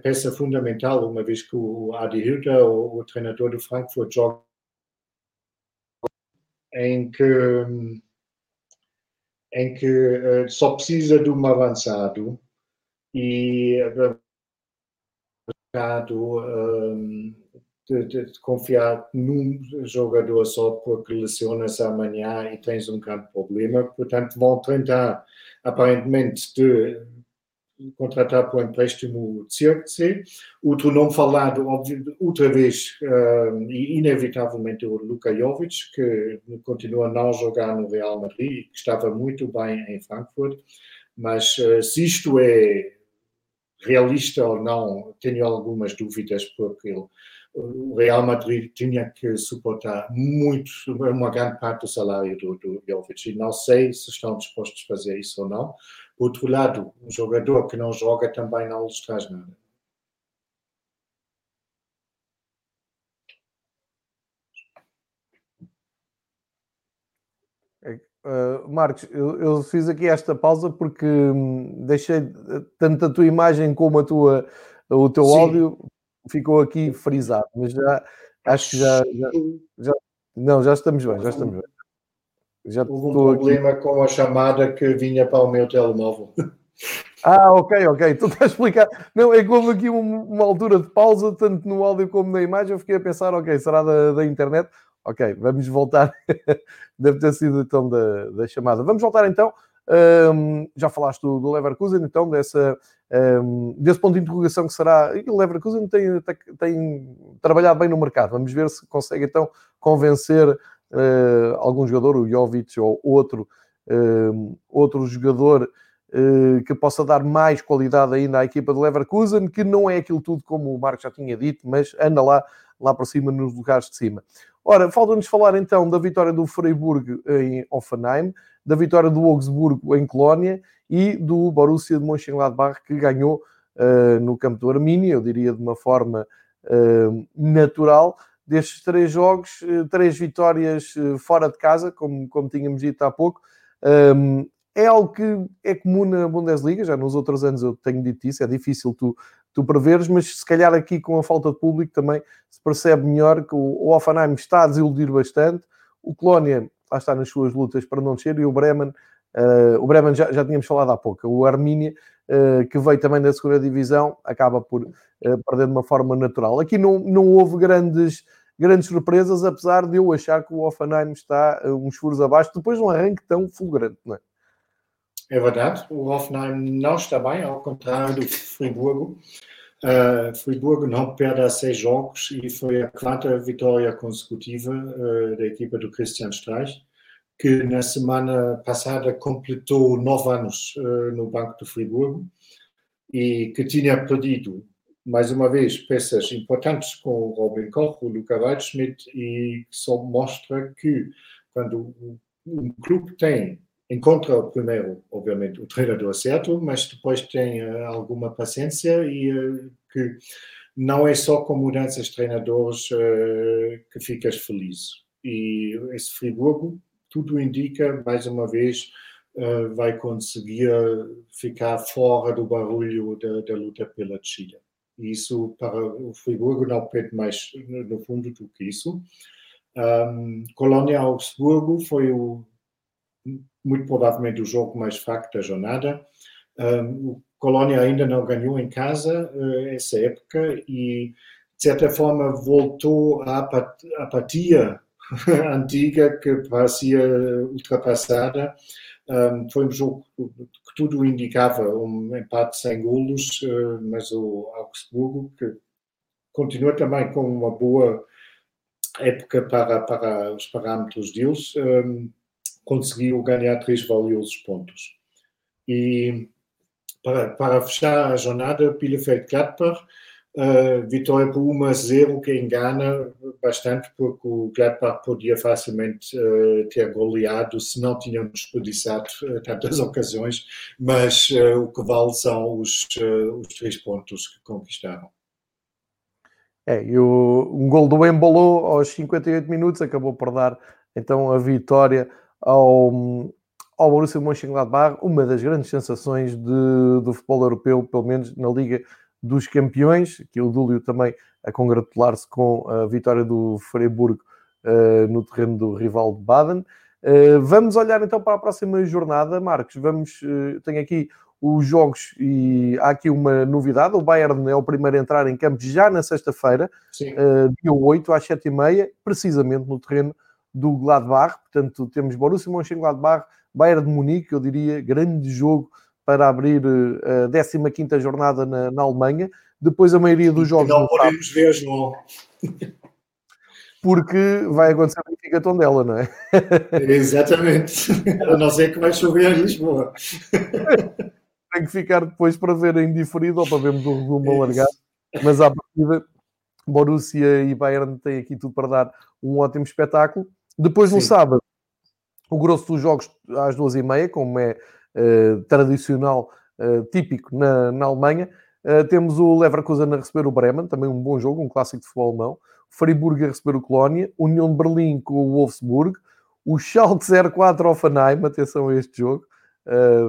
peça fundamental, uma vez que o Adi Hütter, o, o treinador do Frankfurt, joga em que, em que uh, só precisa de um avançado e um, de, de, de, confiar num jogador só porque lesionas amanhã e tens um grande problema. Portanto, vão tentar, aparentemente, de contratar por empréstimo Circe. Outro nome falado, outra vez, um, e inevitavelmente, o Luka Jovic, que continua a não jogar no Real Madrid, que estava muito bem em Frankfurt. Mas uh, se isto é realista ou não, tenho algumas dúvidas, porque o Real Madrid tinha que suportar muito, uma grande parte do salário do, do Jovic, e não sei se estão dispostos a fazer isso ou não. Por outro lado, um jogador que não joga também não lhes traz nada. Uh, Marcos, eu, eu, fiz aqui esta pausa porque hum, deixei tanto a tua imagem como a tua, o teu Sim. áudio ficou aqui frisado, mas já acho que já, já, já, não, já estamos bem, já estamos bem. Já Houve um problema aqui. com a chamada que vinha para o meu telemóvel. [laughs] Ah, ok, ok. Tu estás a explicar. Não, é que houve aqui uma altura de pausa, tanto no áudio como na imagem. Eu fiquei a pensar, ok, será da, da internet? Ok, vamos voltar. [laughs] Deve ter sido então da, da chamada. Vamos voltar então. Um, já falaste do, do, Leverkusen, então, dessa Um, desse ponto de interrogação que será, e o Leverkusen tem, tem, trabalhado bem no mercado, vamos ver se consegue então convencer uh, algum jogador, o Jovic ou outro, outro jogador uh, que possa dar mais qualidade ainda à equipa do Leverkusen, que não é aquilo tudo como o Marco já tinha dito, mas anda lá, lá para cima nos lugares de cima. Ora, falta-nos falar então da vitória do Freiburg em Offenheim, da vitória do Augsburgo em Colónia e do Borussia de Mönchengladbach que ganhou uh, no campo do Arminia, eu diria de uma forma uh, natural. Destes três jogos, uh, três vitórias fora de casa, como, como tínhamos dito há pouco. Um, é algo que é comum na Bundesliga, já nos outros anos eu tenho dito isso, é difícil tu, tu preveres, mas se calhar aqui com a falta de público também se percebe melhor que o, o Offenheim está a desiludir bastante, o Colónia lá está nas suas lutas para não descer e o Bremen Uh, o Bremen já, já tínhamos falado há pouco, o Armínia, uh, que veio também da segunda divisão, acaba por uh, perder de uma forma natural. Aqui não, não houve grandes, grandes surpresas, apesar de eu achar que o Offenheim está uns furos abaixo, depois de um arranque tão fulgurante, não é? É verdade, o Hoffenheim não está bem, ao contrário do Friburgo. Uh, Friburgo não perde há seis jogos e foi a quarta vitória consecutiva uh, da equipa do Christian Streich que na semana passada completou nove anos uh, no Banco do Friburgo e que tinha perdido, mais uma vez, peças importantes com o Robin Koch, o Luca Waldschmidt, e só mostra que quando um clube tem, encontra primeiro, obviamente, o treinador certo, mas depois tem uh, alguma paciência e uh, que não é só com mudanças de treinadores que ficas feliz. E esse Friburgo tudo indica, mais uma vez, vai conseguir ficar fora do barulho da, da luta pela Chile. Isso para o Friburgo não pede mais, no fundo, do que isso. Um, Colônia Augsburgo foi o, muito provavelmente o jogo mais fraco da jornada. O Colônia ainda não ganhou em casa uh, essa época e, de certa forma, voltou à apatia [laughs] antiga que parecia ultrapassada. Foi um jogo que tudo indicava um empate sem golos, uh, mas o Augsburgo, que continua também com uma boa época para, para os parâmetros deles, conseguiu ganhar três valiosos pontos. E para, para fechar a jornada, Bielefeld-Gladbach Uh, vitória por 1 a 0 que engana bastante, porque o Gladbach podia facilmente uh, ter goleado se não tinham desperdiçado uh, tantas [laughs] ocasiões, mas o que vale são os, os três pontos que conquistaram. É, e o, um gol do Embolo aos 58 minutos acabou por dar então a vitória ao, ao Borussia Mönchengladbach, uma das grandes sensações de, do futebol europeu, pelo menos na Liga dos campeões, que o Dúlio também a congratular-se com a vitória do Freiburg uh, no terreno do rival de Baden. Uh, vamos olhar então para a próxima jornada, Marcos. Vamos, uh, tenho aqui os jogos e há aqui uma novidade. O Bayern é o primeiro a entrar em campo já na sexta-feira, uh, dia 8 às 7h30, precisamente no terreno do Gladbach. Portanto, temos Borussia Mönchengladbach, Bayern de Munique, eu diria, grande jogo para abrir eh, a 15 jornada na, na, Alemanha. Depois a maioria dos jogos. Não podemos ver, João. Porque vai acontecer a Benfica Tondela, não é? [laughs] Exatamente. A não ser que vai chover em Lisboa. Tem que ficar depois para ver em diferido ou para vermos o resumo alargado. Mas à partida, Borussia e Bayern têm aqui tudo para dar um ótimo espetáculo. Depois, no Sim. sábado, o grosso dos jogos às duas e meia, como é uh, tradicional, uh, típico na, na Alemanha. Uh, temos o Leverkusen a receber o Bremen, também um bom jogo, um clássico de futebol alemão. O Freiburg a receber o Colónia, União de Berlim com o Wolfsburg, o Schalke 04 Offenheim, atenção a este jogo.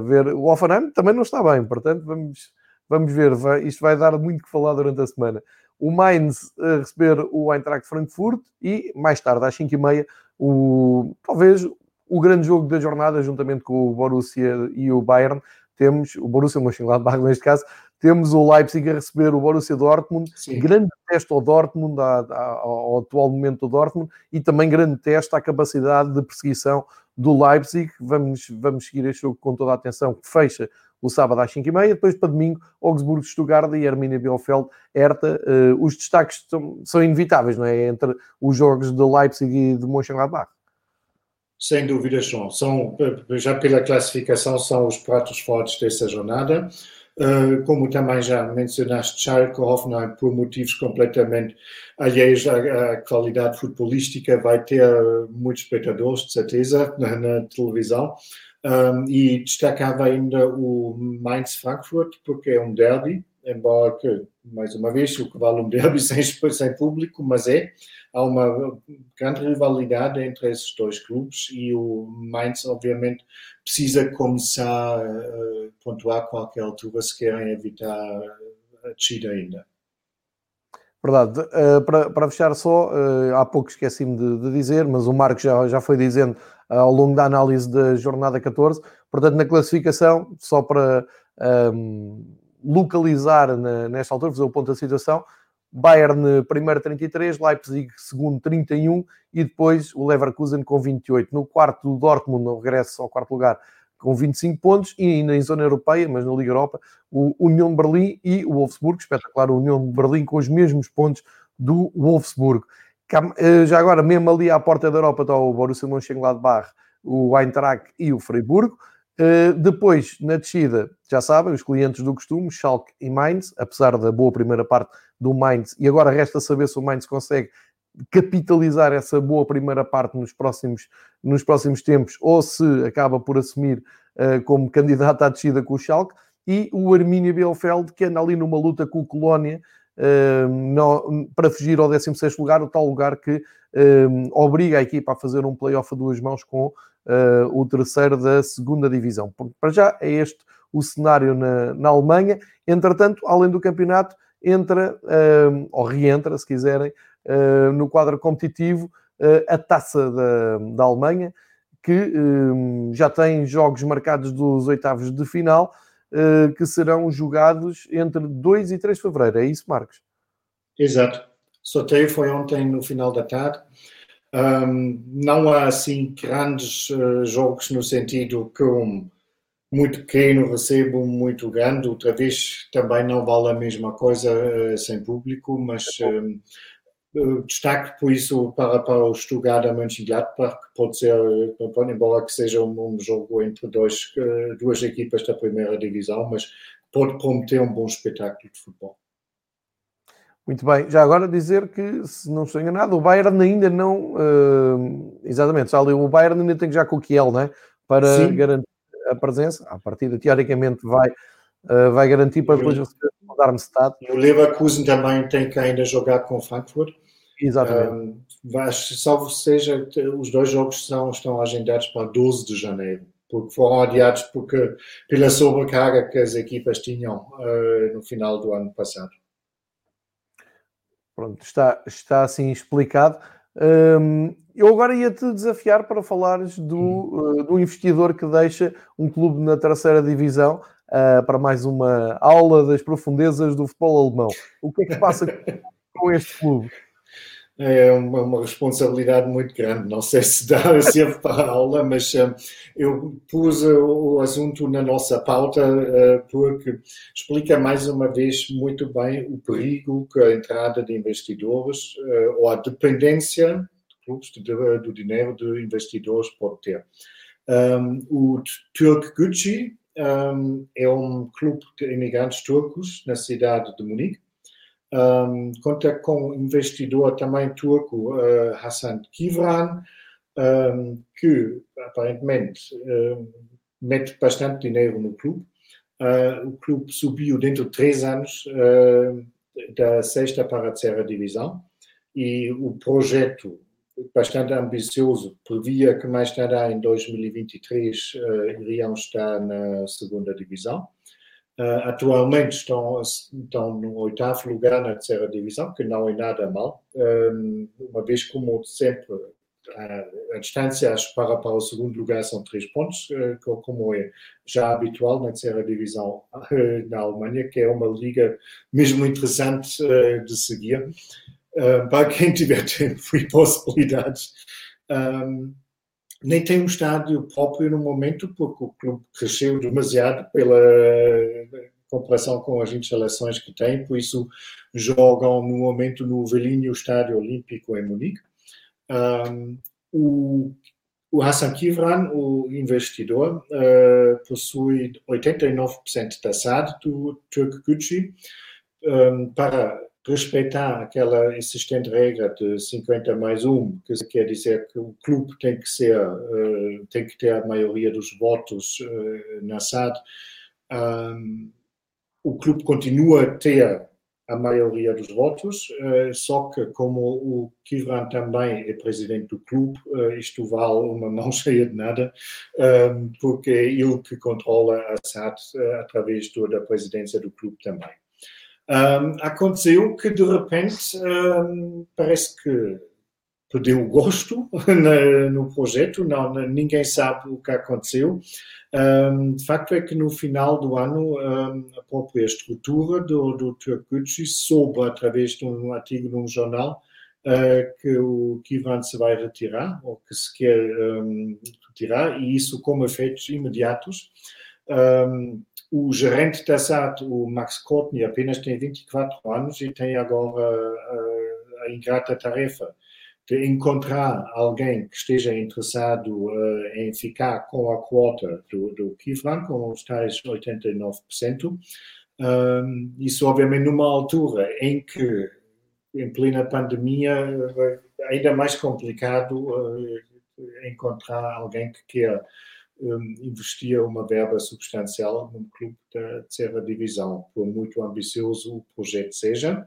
Ver, o Offenheim também não está bem, portanto vamos, vamos ver, vai, isto vai dar muito que falar durante a semana. O Mainz a receber o Eintracht Frankfurt e mais tarde, às 5h30, o, talvez o grande jogo da jornada, juntamente com o Borussia e o Bayern, temos o Borussia Mönchengladbach [laughs] neste caso, temos o Leipzig a receber o Borussia Dortmund, Sim. grande teste ao Dortmund, ao atual momento do Dortmund, e também grande teste à capacidade de perseguição do Leipzig. Vamos, vamos seguir este jogo com toda a atenção, que fecha o sábado às 5h30, depois para domingo, Augsburgo, Stuttgart e Arminia Bielefeld, Hertha. Uh, os destaques são, são, inevitáveis, não é? Entre os jogos de Leipzig e de Mönchengladbach. Sem dúvida, João. São, já pela classificação, são os pratos fortes dessa jornada. Uh, como também já mencionaste, Schalke, Hoffenheim, por motivos completamente alheios à, qualidade futebolística, vai ter muitos espectadores, de certeza, [laughs] na, na televisão. Um, e destacava ainda o Mainz-Frankfurt, porque é um derby, embora que, mais uma vez, o que vale um [laughs] derby sem, sem público, mas é. Há uma grande rivalidade entre esses dois clubes e o Mainz, obviamente, precisa começar a pontuar a qualquer altura se querem evitar a descida ainda. Verdade. Uh, para, para fechar só, uh, há pouco esqueci-me de, de, dizer, mas o Marco já, já foi dizendo uh, ao longo da análise da jornada 14. Portanto, na classificação, só para um, localizar na, nesta altura, fazer o ponto da situação, Bayern primeiro 33, Leipzig segundo 31 e depois o Leverkusen com 28. No quarto, o Dortmund no regresso ao quarto lugar com 25 pontos e ainda em zona europeia, mas na Liga Europa, o União de Berlim e o Wolfsburg, espetacular, o União de Berlim com os mesmos pontos do Wolfsburg. Eh, já agora, mesmo ali à porta da Europa está o Borussia Mönchengladbach, o Eintracht e o Freiburg. Uh, depois, na descida, já sabem, os clientes do costume, Schalke e Mainz, apesar da boa primeira parte do Mainz, e agora resta saber se o Mainz consegue capitalizar essa boa primeira parte nos próximos, nos próximos tempos, ou se acaba por assumir uh, como candidato à descida com o Schalke, e o Arminia Bielefeld, que anda ali numa luta com o Colónia, para fugir ao 16º lugar, o tal lugar que obriga a equipa a fazer um play-off a duas mãos com uh, o terceiro da segunda divisão. Para já é este o cenário na, na Alemanha. Entretanto, além do campeonato, entra, ou reentra, se quiserem, uh, no quadro competitivo, a taça da, da Alemanha, que já tem jogos marcados dos oitavos de final, que serão jogados entre 2 e 3 de fevereiro. É isso, Marcos? Exato. Sorteio foi ontem no final da tarde. Um, não há assim grandes uh, jogos no sentido que um muito pequeno recebe um muito grande, outra vez também não vale a mesma coisa uh, sem público, mas um, uh, destaque por isso para, para o Stuttgart Mönchengladbach, que pode ser, embora que seja um, um jogo entre dois, duas equipas da primeira divisão, mas pode prometer um bom espetáculo de futebol. Muito bem, já agora dizer que, se não estou enganado, o Bayern ainda não. Uh, exatamente, já o Bayern ainda tem que já com o Kiel, né? Para Sim. garantir a presença. A partida, teoricamente, vai, uh, vai garantir para depois receber o Darmstadt. E o Leverkusen também tem que ainda jogar com o Frankfurt. Exatamente. Um, salvo seja, os dois jogos estão, estão agendados para 12 de janeiro porque foram adiados porque, pela sobrecarga que as equipas tinham uh, no final do ano passado. Pronto, está, está assim explicado. Um, eu agora ia-te desafiar para falares do, uh, do investidor que deixa um clube na terceira divisão uh, para mais uma aula das profundezas do futebol alemão. O que é que passa [laughs] com este clube? É uma, uma, responsabilidade muito grande. Não sei se dá [laughs] sempre para a aula, mas uh, eu pus o, o assunto na nossa pauta uh, porque explica mais uma vez muito bem o perigo que a entrada de investidores uh, ou a dependência de clubes de, de, do dinheiro de investidores pode ter. Um, o Turk Gucci um, é um clube de imigrantes turcos na cidade de Munique um, conta com um investidor também turco, uh, Hassan Kivran, um, que aparentemente uh, mete bastante dinheiro no clube. Uh, o clube subiu dentro de três anos da sexta para a terceira divisão e o projeto bastante ambicioso previa que mais tarde em 2023 iriam estar na segunda divisão. Uh, atualmente estão, estão no oitavo lugar na terceira divisão, que não é nada mal, um, uma vez como sempre a, a distância para, para o segundo lugar são três pontos, uh, como é já habitual na terceira divisão uh, na Alemanha, que é uma liga mesmo interessante de seguir, para quem tiver [laughs] tempo e possibilidades. Um, nem tem um estádio próprio no momento, porque o clube cresceu demasiado pela comparação com as instalações que tem, por isso jogam no momento no velhinho Estádio Olímpico em Munique. Um, o, o Hassan Kivran, o investidor, uh, possui 89% da SAD do Turk Gucci um, para respeitar aquela existente regra de 50 mais 1, que quer dizer que o clube tem que ser, uh, tem que ter a maioria dos votos uh, na SAD. O clube continua a ter a maioria dos votos, uh, só que como o Kivran também é presidente do clube, isto vale uma [laughs] mão cheia de nada, porque é ele que controla a SAD através da presidência do clube também. Um, aconteceu que de repente um, parece que perdeu o gosto [laughs] na, no projeto, não, ninguém sabe o que aconteceu. Um, de facto é que no final do ano a própria estrutura do, do Turkucci soube através de um artigo num jornal uh, que o Kivan se vai retirar, ou que se quer retirar, e isso com efeitos imediatos. Um, o gerente da SAT, o Max Courtney, apenas tem 24 anos e tem agora a, a ingrata tarefa de encontrar alguém que esteja interessado uh, em ficar com a quota do, do Kifran, com os tais 89%. Um, isso, obviamente, numa altura em que, em plena pandemia, ainda mais complicado uh, encontrar alguém que queira investia uma verba substancial num clube da terceira divisão, por muito ambicioso o projeto seja.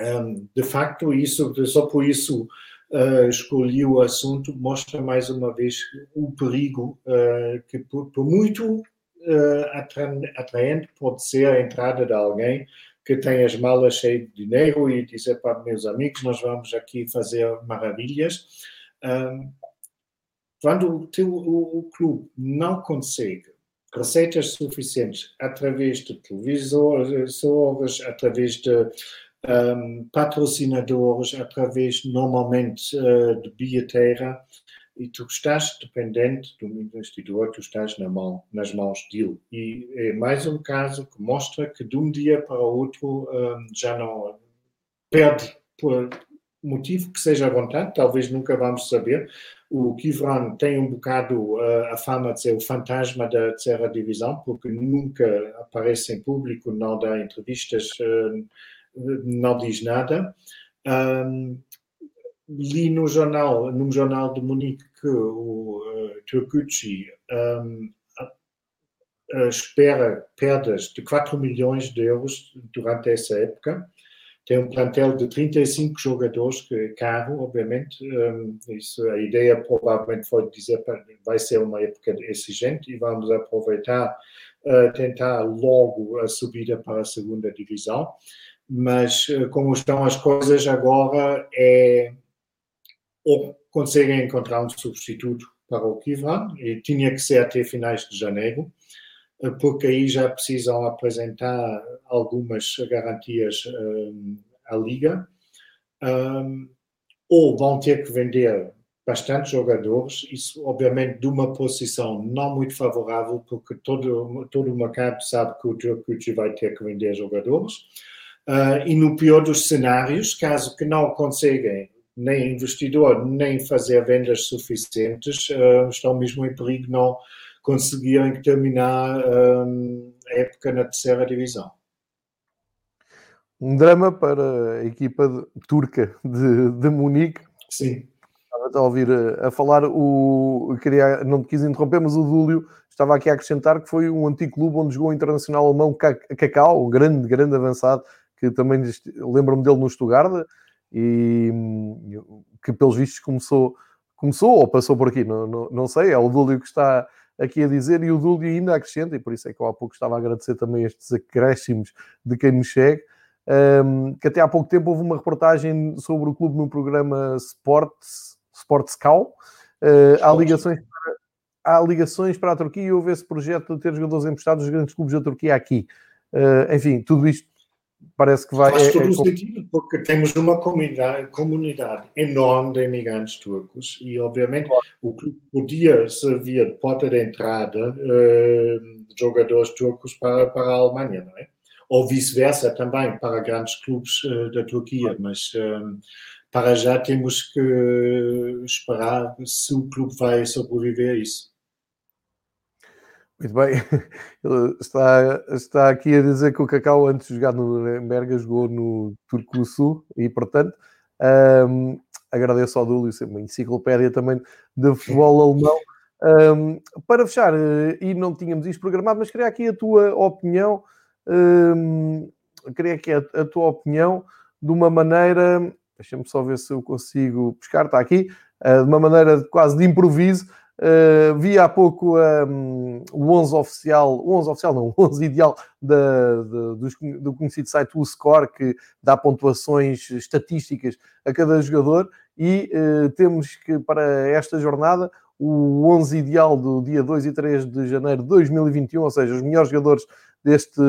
Um, de facto, isso, só por isso uh, escolhi o assunto, mostra mais uma vez o perigo uh, que, por, por muito uh, atraente pode ser a entrada de alguém que tem as malas cheias de dinheiro e dizer para meus amigos, nós vamos aqui fazer maravilhas. Quando o, teu, o, o clube não consegue receitas suficientes através de televisores, através de um, patrocinadores, através normalmente uh, de bilheteira, e tu estás dependente do investidor, tu estás na mão, nas mãos dele. E é mais um caso que mostra que de um dia para o outro um, já não perde por motivo que seja à vontade, talvez nunca vamos saber, o Kivran tem um bocado uh, a fama de ser o fantasma da terceira divisão, porque nunca aparece em público, não dá entrevistas, uh, não diz nada. Um, li no jornal, num jornal de Munique, que o uh, Turcucci um, espera perdas de 4 milhões de euros durante essa época tem um plantel de 35 jogadores, que é caro, obviamente. Um, isso, a ideia provavelmente foi dizer vai ser uma época exigente e vamos aproveitar, uh, tentar logo a subida para a segunda divisão. Mas uh, como estão as coisas agora, é ou conseguem encontrar um substituto para o Kivran, e tinha que ser até finais de janeiro, porque aí já precisam apresentar algumas garantias um, à liga, um, ou vão ter que vender bastante jogadores, isso obviamente de uma posição não muito favorável, porque todo, todo o mercado sabe que o Djokovic vai ter que vender jogadores, uh, e no pior dos cenários, caso que não conseguem nem investidor, nem fazer vendas suficientes, uh, estão mesmo em perigo não conseguirem terminar um, a época na terceira divisão. Um drama para a equipa de, turca de, de Munique. Sim. Estava a ouvir a, a falar, o, queria, não te quis interromper, mas o Dúlio estava aqui a acrescentar que foi um antigo clube onde jogou o internacional alemão Cacau, um grande, grande avançado, que também lembro-me dele no Stuttgart, e que pelos vistos começou, começou ou passou por aqui, não, não, não sei, é o Dúlio que está aqui a dizer, e o Dúlio ainda acrescenta, e por isso é que eu há pouco estava a agradecer também estes acréscimos de quem nos segue, um, que até há pouco tempo houve uma reportagem sobre o clube no programa Sports, Sports Cow. Uh, há, ligações para, há ligações para a Turquia e houve esse projeto de ter jogadores emprestados dos grandes clubes da Turquia aqui. Uh, enfim, tudo isto parece que vai. Faz é, todo é, o sentido, porque temos uma comunidade, comunidade enorme de imigrantes turcos e, obviamente, claro. o clube podia servir de porta de entrada uh, de jogadores turcos para, para a Alemanha, não é? Ou vice-versa também para grandes clubes uh, da Turquia, mas uh, para já temos que esperar se o clube vai sobreviver a isso. Muito bem, [laughs] ele está, está aqui a dizer que o Cacau, antes de jogar no Nuremberg, jogou no Turco Sul e, portanto, um, agradeço ao Dúlio, uma enciclopédia também de futebol [laughs] alemão. Um, para fechar, eh, e não tínhamos isto programado, mas queria aqui a tua opinião, um, queria aqui a, a, tua opinião de uma maneira, deixa-me só ver se eu consigo pescar, está aqui, uh, de uma maneira quase de improviso, Uh, vi há pouco um, o 11 oficial, o 11 oficial não, [laughs] o 11 ideal da, da, do conhecido site o Score, que dá pontuações estatísticas a cada jogador, e uh, temos que para esta jornada o 11 ideal do dia 2 e 3 de janeiro de 2021, ou seja, os melhores jogadores deste,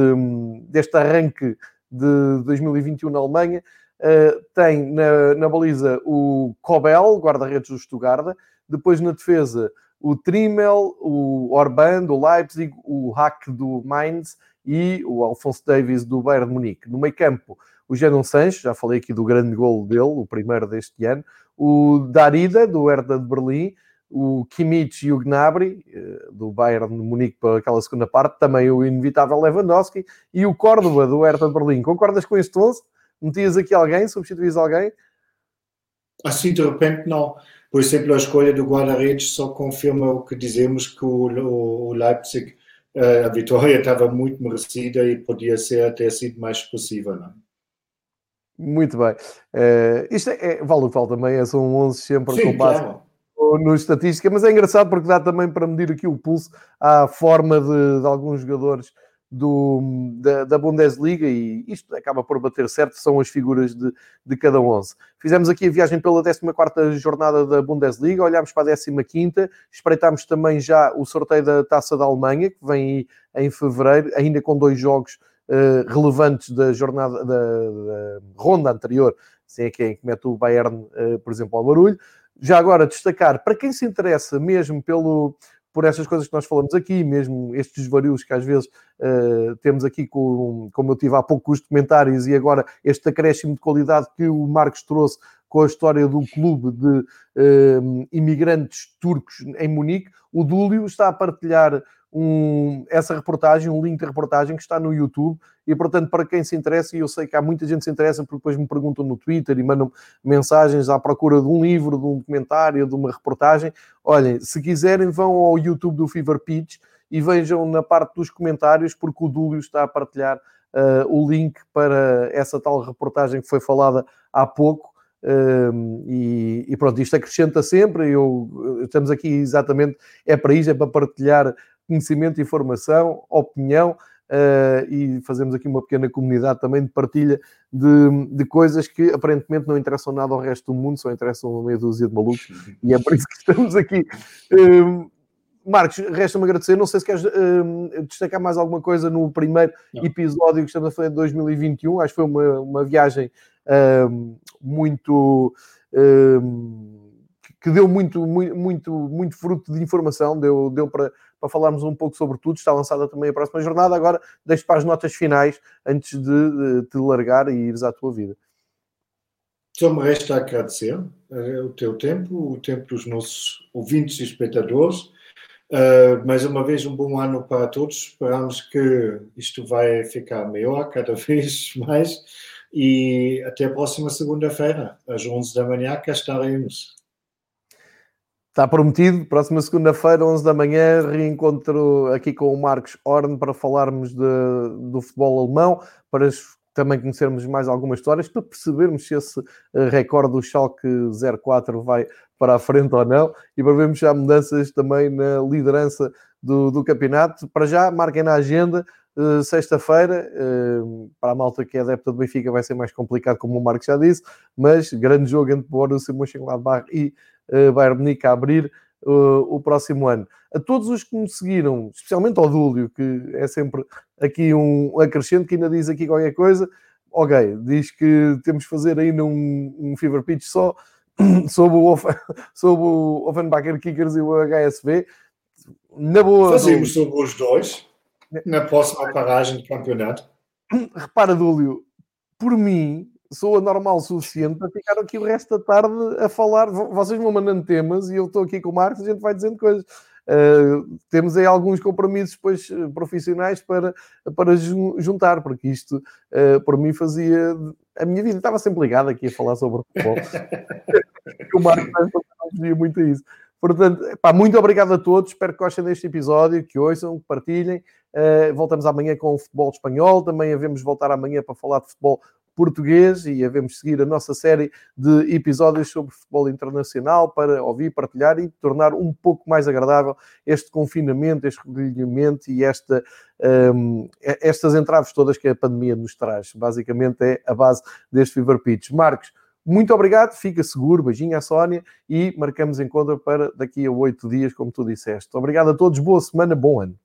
deste arranque de 2021 na Alemanha. Uh, tem na, na baliza o Kobel, guarda-redes do Stuttgart, depois na defesa, o Trimmel, o Orban do Leipzig, o Hack do Mainz e o Alfonso Davis do Bayern de Munique. No meio campo, o Jadon Sancho, já falei aqui do grande gol dele, o primeiro deste ano, o Darida, do Hertha de Berlim, o Kimmich e o Gnabry, eh, do Bayern de Munique para aquela segunda parte, também o inevitável Lewandowski, e o Córdoba, do Hertha de Berlim. Concordas com este 11? Metias aqui alguém? Substituís alguém? Assim, de repente, não. Por exemplo, a escolha do guarda-redes só confirma o que dizemos que o, o Leipzig, eh, a vitória estava muito merecida e podia ser até sido mais expressiva, não é? Muito bem. Uh, isto é, é, vale o que vale também, é, são 11 sempre Sim, com base claro. no estatística, mas é engraçado porque dá também para medir aqui o pulso à forma de, de alguns jogadores do, da, da, Bundesliga e isto acaba por bater certo, são as figuras de, de cada 11. Fizemos aqui a viagem pela 14 jornada da Bundesliga, olhámos para a 15 espreitámos também já o sorteio da Taça da Alemanha, que vem em fevereiro, ainda com dois jogos uh, relevantes da jornada, da, da, ronda anterior, assim é quem mete o Bayern, uh, por exemplo, ao barulho. Já agora destacar, para quem se interessa mesmo pelo, por estas coisas que nós falamos aqui, mesmo estes varíos que às vezes uh, temos aqui, com, como eu tive há pouco os comentários, e agora este acréscimo de qualidade que o Marcos trouxe com a história do clube de uh, imigrantes turcos em Munique, o Dúlio está a partilhar um, essa reportagem, um link de reportagem que está no YouTube e, portanto, para quem se interessa, e eu sei que há muita gente que se interessa porque depois me perguntam no Twitter e mandam mensagens à procura de um livro, de um documentário, de uma reportagem. Olhem, se quiserem, vão ao YouTube do Fever Pitch e vejam na parte dos comentários, porque o Dúlio está a partilhar uh, o link para essa tal reportagem que foi falada há pouco. Uh, e, e, pronto, isto acrescenta sempre. Eu, estamos aqui exatamente, é para isso, é para partilhar conhecimento, informação, opinião. Uh, e fazemos aqui uma pequena comunidade também de partilha de, de, coisas que aparentemente não interessam nada ao resto do mundo, só interessam uma meia dúzia de malucos, e é por isso que estamos aqui. Uh, Marcos, resta-me agradecer. Não sei se queres uh, destacar mais alguma coisa no primeiro não. episódio que estamos a fazer de 2021. Acho que foi uma, uma viagem muito que deu muito, muito, muito fruto de informação, deu, deu para, para falarmos um pouco sobre tudo. Está lançada também a próxima jornada. Agora deixo para as notas finais antes de te largar e ires à tua vida. Só me resta agradecer uh, o teu tempo, o tempo dos nossos ouvintes e espectadores. Uh, mais uma vez, um bom ano para todos. Esperamos que isto vai ficar melhor cada [laughs] vez mais. E até a próxima segunda-feira, às 11 da manhã, cá estaremos. Está prometido, próxima segunda-feira, 11 da manhã, reencontro aqui com o Marcos Horn para falarmos de, do futebol alemão, para também conhecermos mais algumas histórias, para percebermos se esse eh, recorde do Schalke 04 vai para a frente ou não, e para vermos já mudanças também na liderança do, do campeonato. Para já, marquem na agenda, Uh, sexta-feira, uh, para a malta que é adepta do Benfica vai ser mais complicado, como o Marcos já disse, mas grande jogo entre Borussia Mönchengladbach e uh, Bayern Munique a abrir o próximo ano. A todos os que me seguiram, especialmente ao Dúlio, que é sempre aqui um acrescente, que ainda diz aqui qualquer coisa, ok, diz que temos que fazer ainda um, um fever pitch só [clears throat] sobre o, [laughs] sobre o Offenbacher Kickers e o HSV. Na boa. Fazemos do... sobre os dois na próxima paragem de campeonato. [clears throat] Repara, Dúlio, por mim, sou anormal o suficiente para ficar aqui o resto da tarde a falar. Vocês vão mandando temas e eu estou aqui com o Marcos e a gente vai dizendo coisas. Uh, temos aí alguns compromissos depois, eh, profissionais para, para juntar, porque isto uh, por mim fazia a minha vida estava sempre ligada aqui a falar sobre futebol. [laughs] o Marcos não muito a isso. Portanto, pá, muito obrigado a todos. Espero que gostem deste episódio, que ouçam, que partilhem. Uh, voltamos amanhã com o futebol espanhol. Também havemos voltar amanhã para falar de futebol português e havemos seguir a nossa série de episódios sobre futebol internacional para ouvir, partilhar e tornar um pouco mais agradável este confinamento, este recolhimento e esta, um, estas entraves todas que a pandemia nos traz. Basicamente é a base deste Fever Pitch. Marcos, muito obrigado, fica seguro, beijinho à Sónia e marcamos encontro para daqui a oito dias, como tu disseste. Obrigado a todos, boa semana, bom ano.